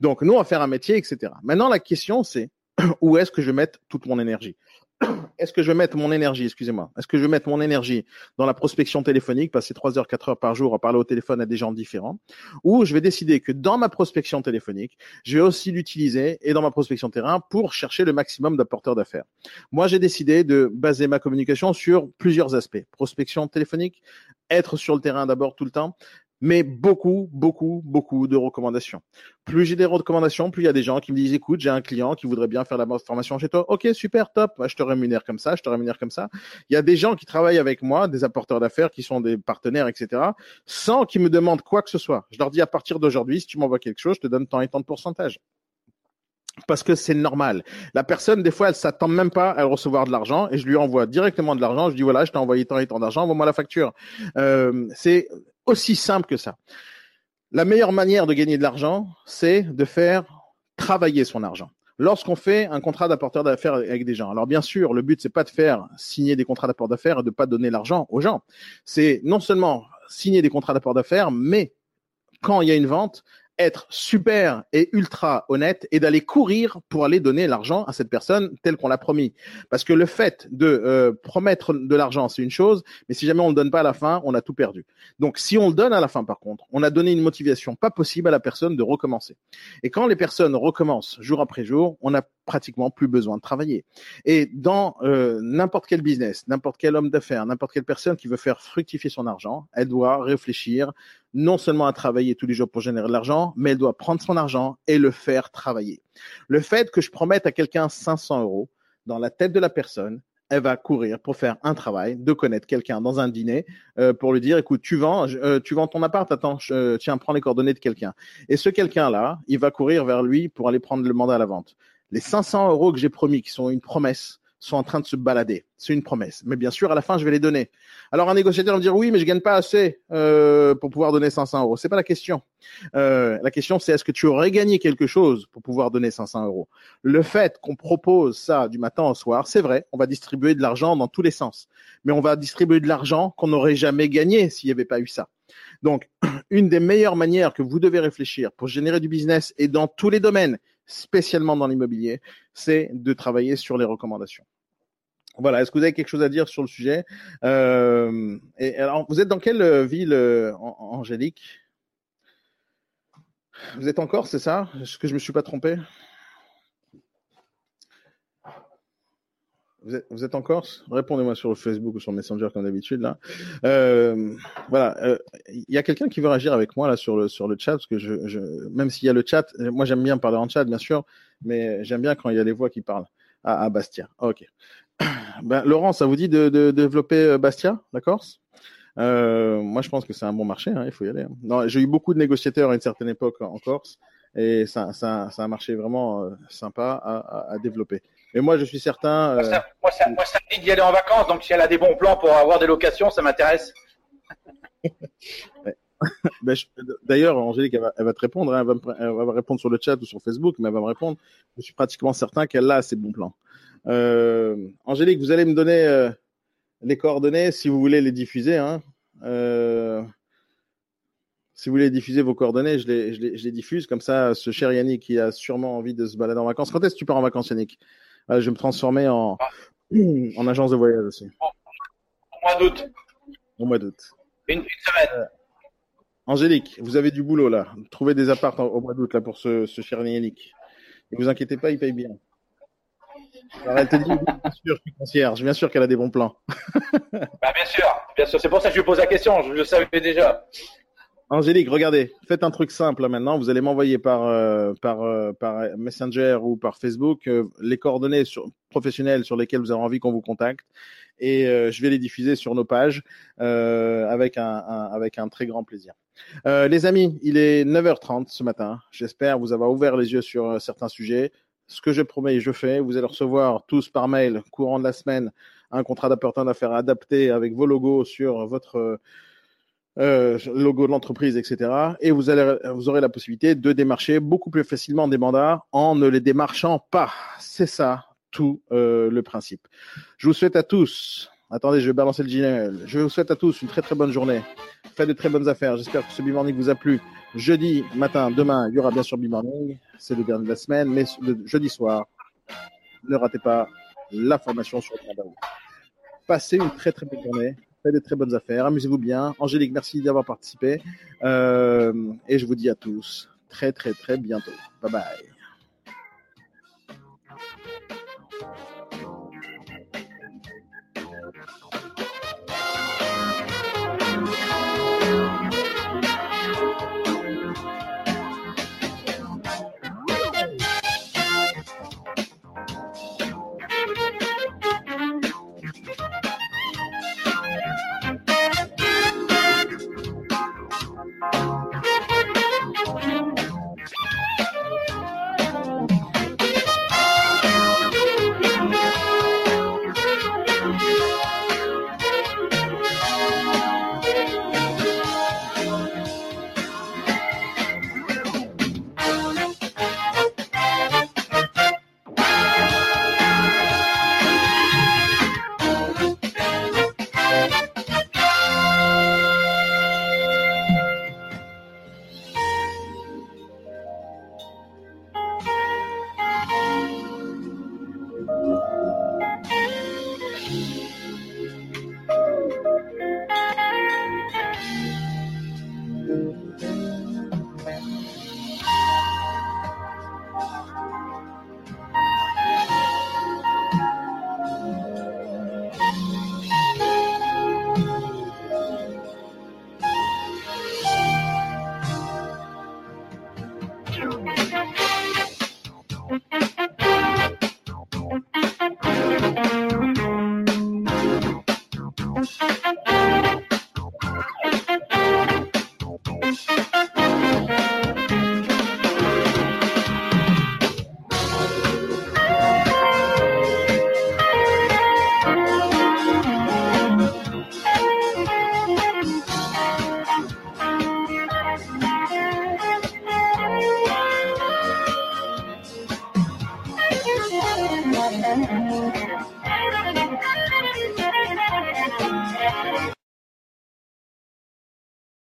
Donc, nous, on va faire un métier, etc. Maintenant, la question, c'est où est-ce que je vais mettre toute mon énergie? est-ce que je vais mettre mon énergie, excusez-moi, est-ce que je vais mettre mon énergie dans la prospection téléphonique, passer 3 heures, 4 heures par jour à parler au téléphone à des gens différents, ou je vais décider que dans ma prospection téléphonique, je vais aussi l'utiliser et dans ma prospection terrain pour chercher le maximum d'apporteurs d'affaires. Moi, j'ai décidé de baser ma communication sur plusieurs aspects. Prospection téléphonique, être sur le terrain d'abord tout le temps, mais beaucoup, beaucoup, beaucoup de recommandations. Plus j'ai des recommandations, plus il y a des gens qui me disent, écoute, j'ai un client qui voudrait bien faire la formation chez toi. Ok, super, top. Bah, Je te rémunère comme ça, je te rémunère comme ça. Il y a des gens qui travaillent avec moi, des apporteurs d'affaires qui sont des partenaires, etc., sans qu'ils me demandent quoi que ce soit. Je leur dis, à partir d'aujourd'hui, si tu m'envoies quelque chose, je te donne tant et tant de pourcentage. Parce que c'est normal. La personne, des fois, elle s'attend même pas à recevoir de l'argent et je lui envoie directement de l'argent. Je dis voilà, je t'ai envoyé tant et tant d'argent, envoie-moi la facture. Euh, c'est aussi simple que ça. La meilleure manière de gagner de l'argent, c'est de faire travailler son argent. Lorsqu'on fait un contrat d'apporteur d'affaires avec des gens, alors bien sûr, le but c'est pas de faire signer des contrats d'apport d'affaires et de pas donner l'argent aux gens. C'est non seulement signer des contrats d'apport d'affaires, mais quand il y a une vente, être super et ultra honnête et d'aller courir pour aller donner l'argent à cette personne telle qu'on l'a promis. Parce que le fait de euh, promettre de l'argent, c'est une chose, mais si jamais on ne le donne pas à la fin, on a tout perdu. Donc si on le donne à la fin, par contre, on a donné une motivation pas possible à la personne de recommencer. Et quand les personnes recommencent jour après jour, on n'a pratiquement plus besoin de travailler. Et dans euh, n'importe quel business, n'importe quel homme d'affaires, n'importe quelle personne qui veut faire fructifier son argent, elle doit réfléchir non seulement à travailler tous les jours pour générer de l'argent, mais elle doit prendre son argent et le faire travailler. Le fait que je promette à quelqu'un 500 euros, dans la tête de la personne, elle va courir pour faire un travail, de connaître quelqu'un dans un dîner, euh, pour lui dire, écoute, tu vends, euh, tu vends ton appart, attends, euh, tiens, prends les coordonnées de quelqu'un. Et ce quelqu'un-là, il va courir vers lui pour aller prendre le mandat à la vente. Les 500 euros que j'ai promis, qui sont une promesse, sont en train de se balader. C'est une promesse. Mais bien sûr, à la fin, je vais les donner. Alors un négociateur va me dire oui, mais je gagne pas assez euh, pour pouvoir donner 500 euros. C'est pas la question. Euh, la question, c'est est-ce que tu aurais gagné quelque chose pour pouvoir donner 500 euros? Le fait qu'on propose ça du matin au soir, c'est vrai, on va distribuer de l'argent dans tous les sens. Mais on va distribuer de l'argent qu'on n'aurait jamais gagné s'il n'y avait pas eu ça. Donc, une des meilleures manières que vous devez réfléchir pour générer du business et dans tous les domaines, spécialement dans l'immobilier, c'est de travailler sur les recommandations. Voilà, est-ce que vous avez quelque chose à dire sur le sujet? Euh, et alors, Vous êtes dans quelle euh, ville, euh, Angélique? Vous êtes en Corse, c'est ça? Est-ce que je me suis pas trompé? Vous êtes, en Corse? Répondez-moi sur Facebook ou sur Messenger comme d'habitude là. Euh, voilà, il euh, y a quelqu'un qui veut réagir avec moi là sur le sur le chat parce que je, je même s'il y a le chat, moi j'aime bien parler en chat bien sûr, mais j'aime bien quand il y a les voix qui parlent. Ah, ah Bastia, ok. Ben, Laurent, ça vous dit de, de, développer euh, Bastia, la Corse? Euh, Moi je pense que c'est un bon marché, hein, il faut y aller. Hein. Non, j'ai eu beaucoup de négociateurs à une certaine époque en Corse et ça, ça, ça a marché vraiment euh, sympa à, à, à développer. Et moi, je suis certain. Moi, ça, moi, ça, moi, ça me dit d'y aller en vacances, donc si elle a des bons plans pour avoir des locations, ça m'intéresse. ben, D'ailleurs, Angélique, elle va, elle va te répondre. Hein, elle, va me, elle, va répondre sur le chat ou sur Facebook, mais elle va me répondre. Je suis pratiquement certain qu'elle a ces bons plans. Euh, Angélique, vous allez me donner euh, les coordonnées si vous voulez les diffuser. Hein. Euh, si vous voulez diffuser vos coordonnées, je les, je, les, je les diffuse. Comme ça, ce cher Yannick qui a sûrement envie de se balader en vacances. Quand est-ce que tu pars en vacances, Yannick? Je vais me transformer en, en agence de voyage aussi. Au mois d'août. Au mois d'août. Une, une semaine. Euh, Angélique, vous avez du boulot là. Trouvez des apparts au mois d'août là pour ce, ce cher Yannick. Ne vous inquiétez pas, il paye bien. Alors elle te dit, bien sûr, je suis concierge, bien sûr qu'elle a des bons plans. bah, bien sûr, bien sûr. C'est pour ça que je lui pose la question. Je le savais déjà. Angélique, regardez, faites un truc simple maintenant. Vous allez m'envoyer par euh, par euh, par Messenger ou par Facebook euh, les coordonnées sur, professionnelles sur lesquelles vous avez envie qu'on vous contacte et je vais les diffuser sur nos pages avec un, un, avec un très grand plaisir. les amis, il est 9h30 ce matin. J'espère vous avoir ouvert les yeux sur certains sujets. Ce que je promets, je fais. Vous allez recevoir tous par mail courant de la semaine un contrat d'apporteur d'affaires adapté avec vos logos sur votre euh, logo de l'entreprise, etc. Et vous, allez, vous aurez la possibilité de démarcher beaucoup plus facilement des mandats en ne les démarchant pas. C'est ça tout euh, le principe. Je vous souhaite à tous, attendez, je vais balancer le jingle. Je vous souhaite à tous une très très bonne journée. Faites de très bonnes affaires. J'espère que ce B-Morning vous a plu. Jeudi matin, demain, il y aura bien sûr B-Morning. C'est le dernier de la semaine, mais jeudi soir, ne ratez pas la formation sur le travail. Passez une très très bonne journée faites de très bonnes affaires, amusez-vous bien. Angélique, merci d'avoir participé. Euh, et je vous dis à tous très très très bientôt. Bye bye.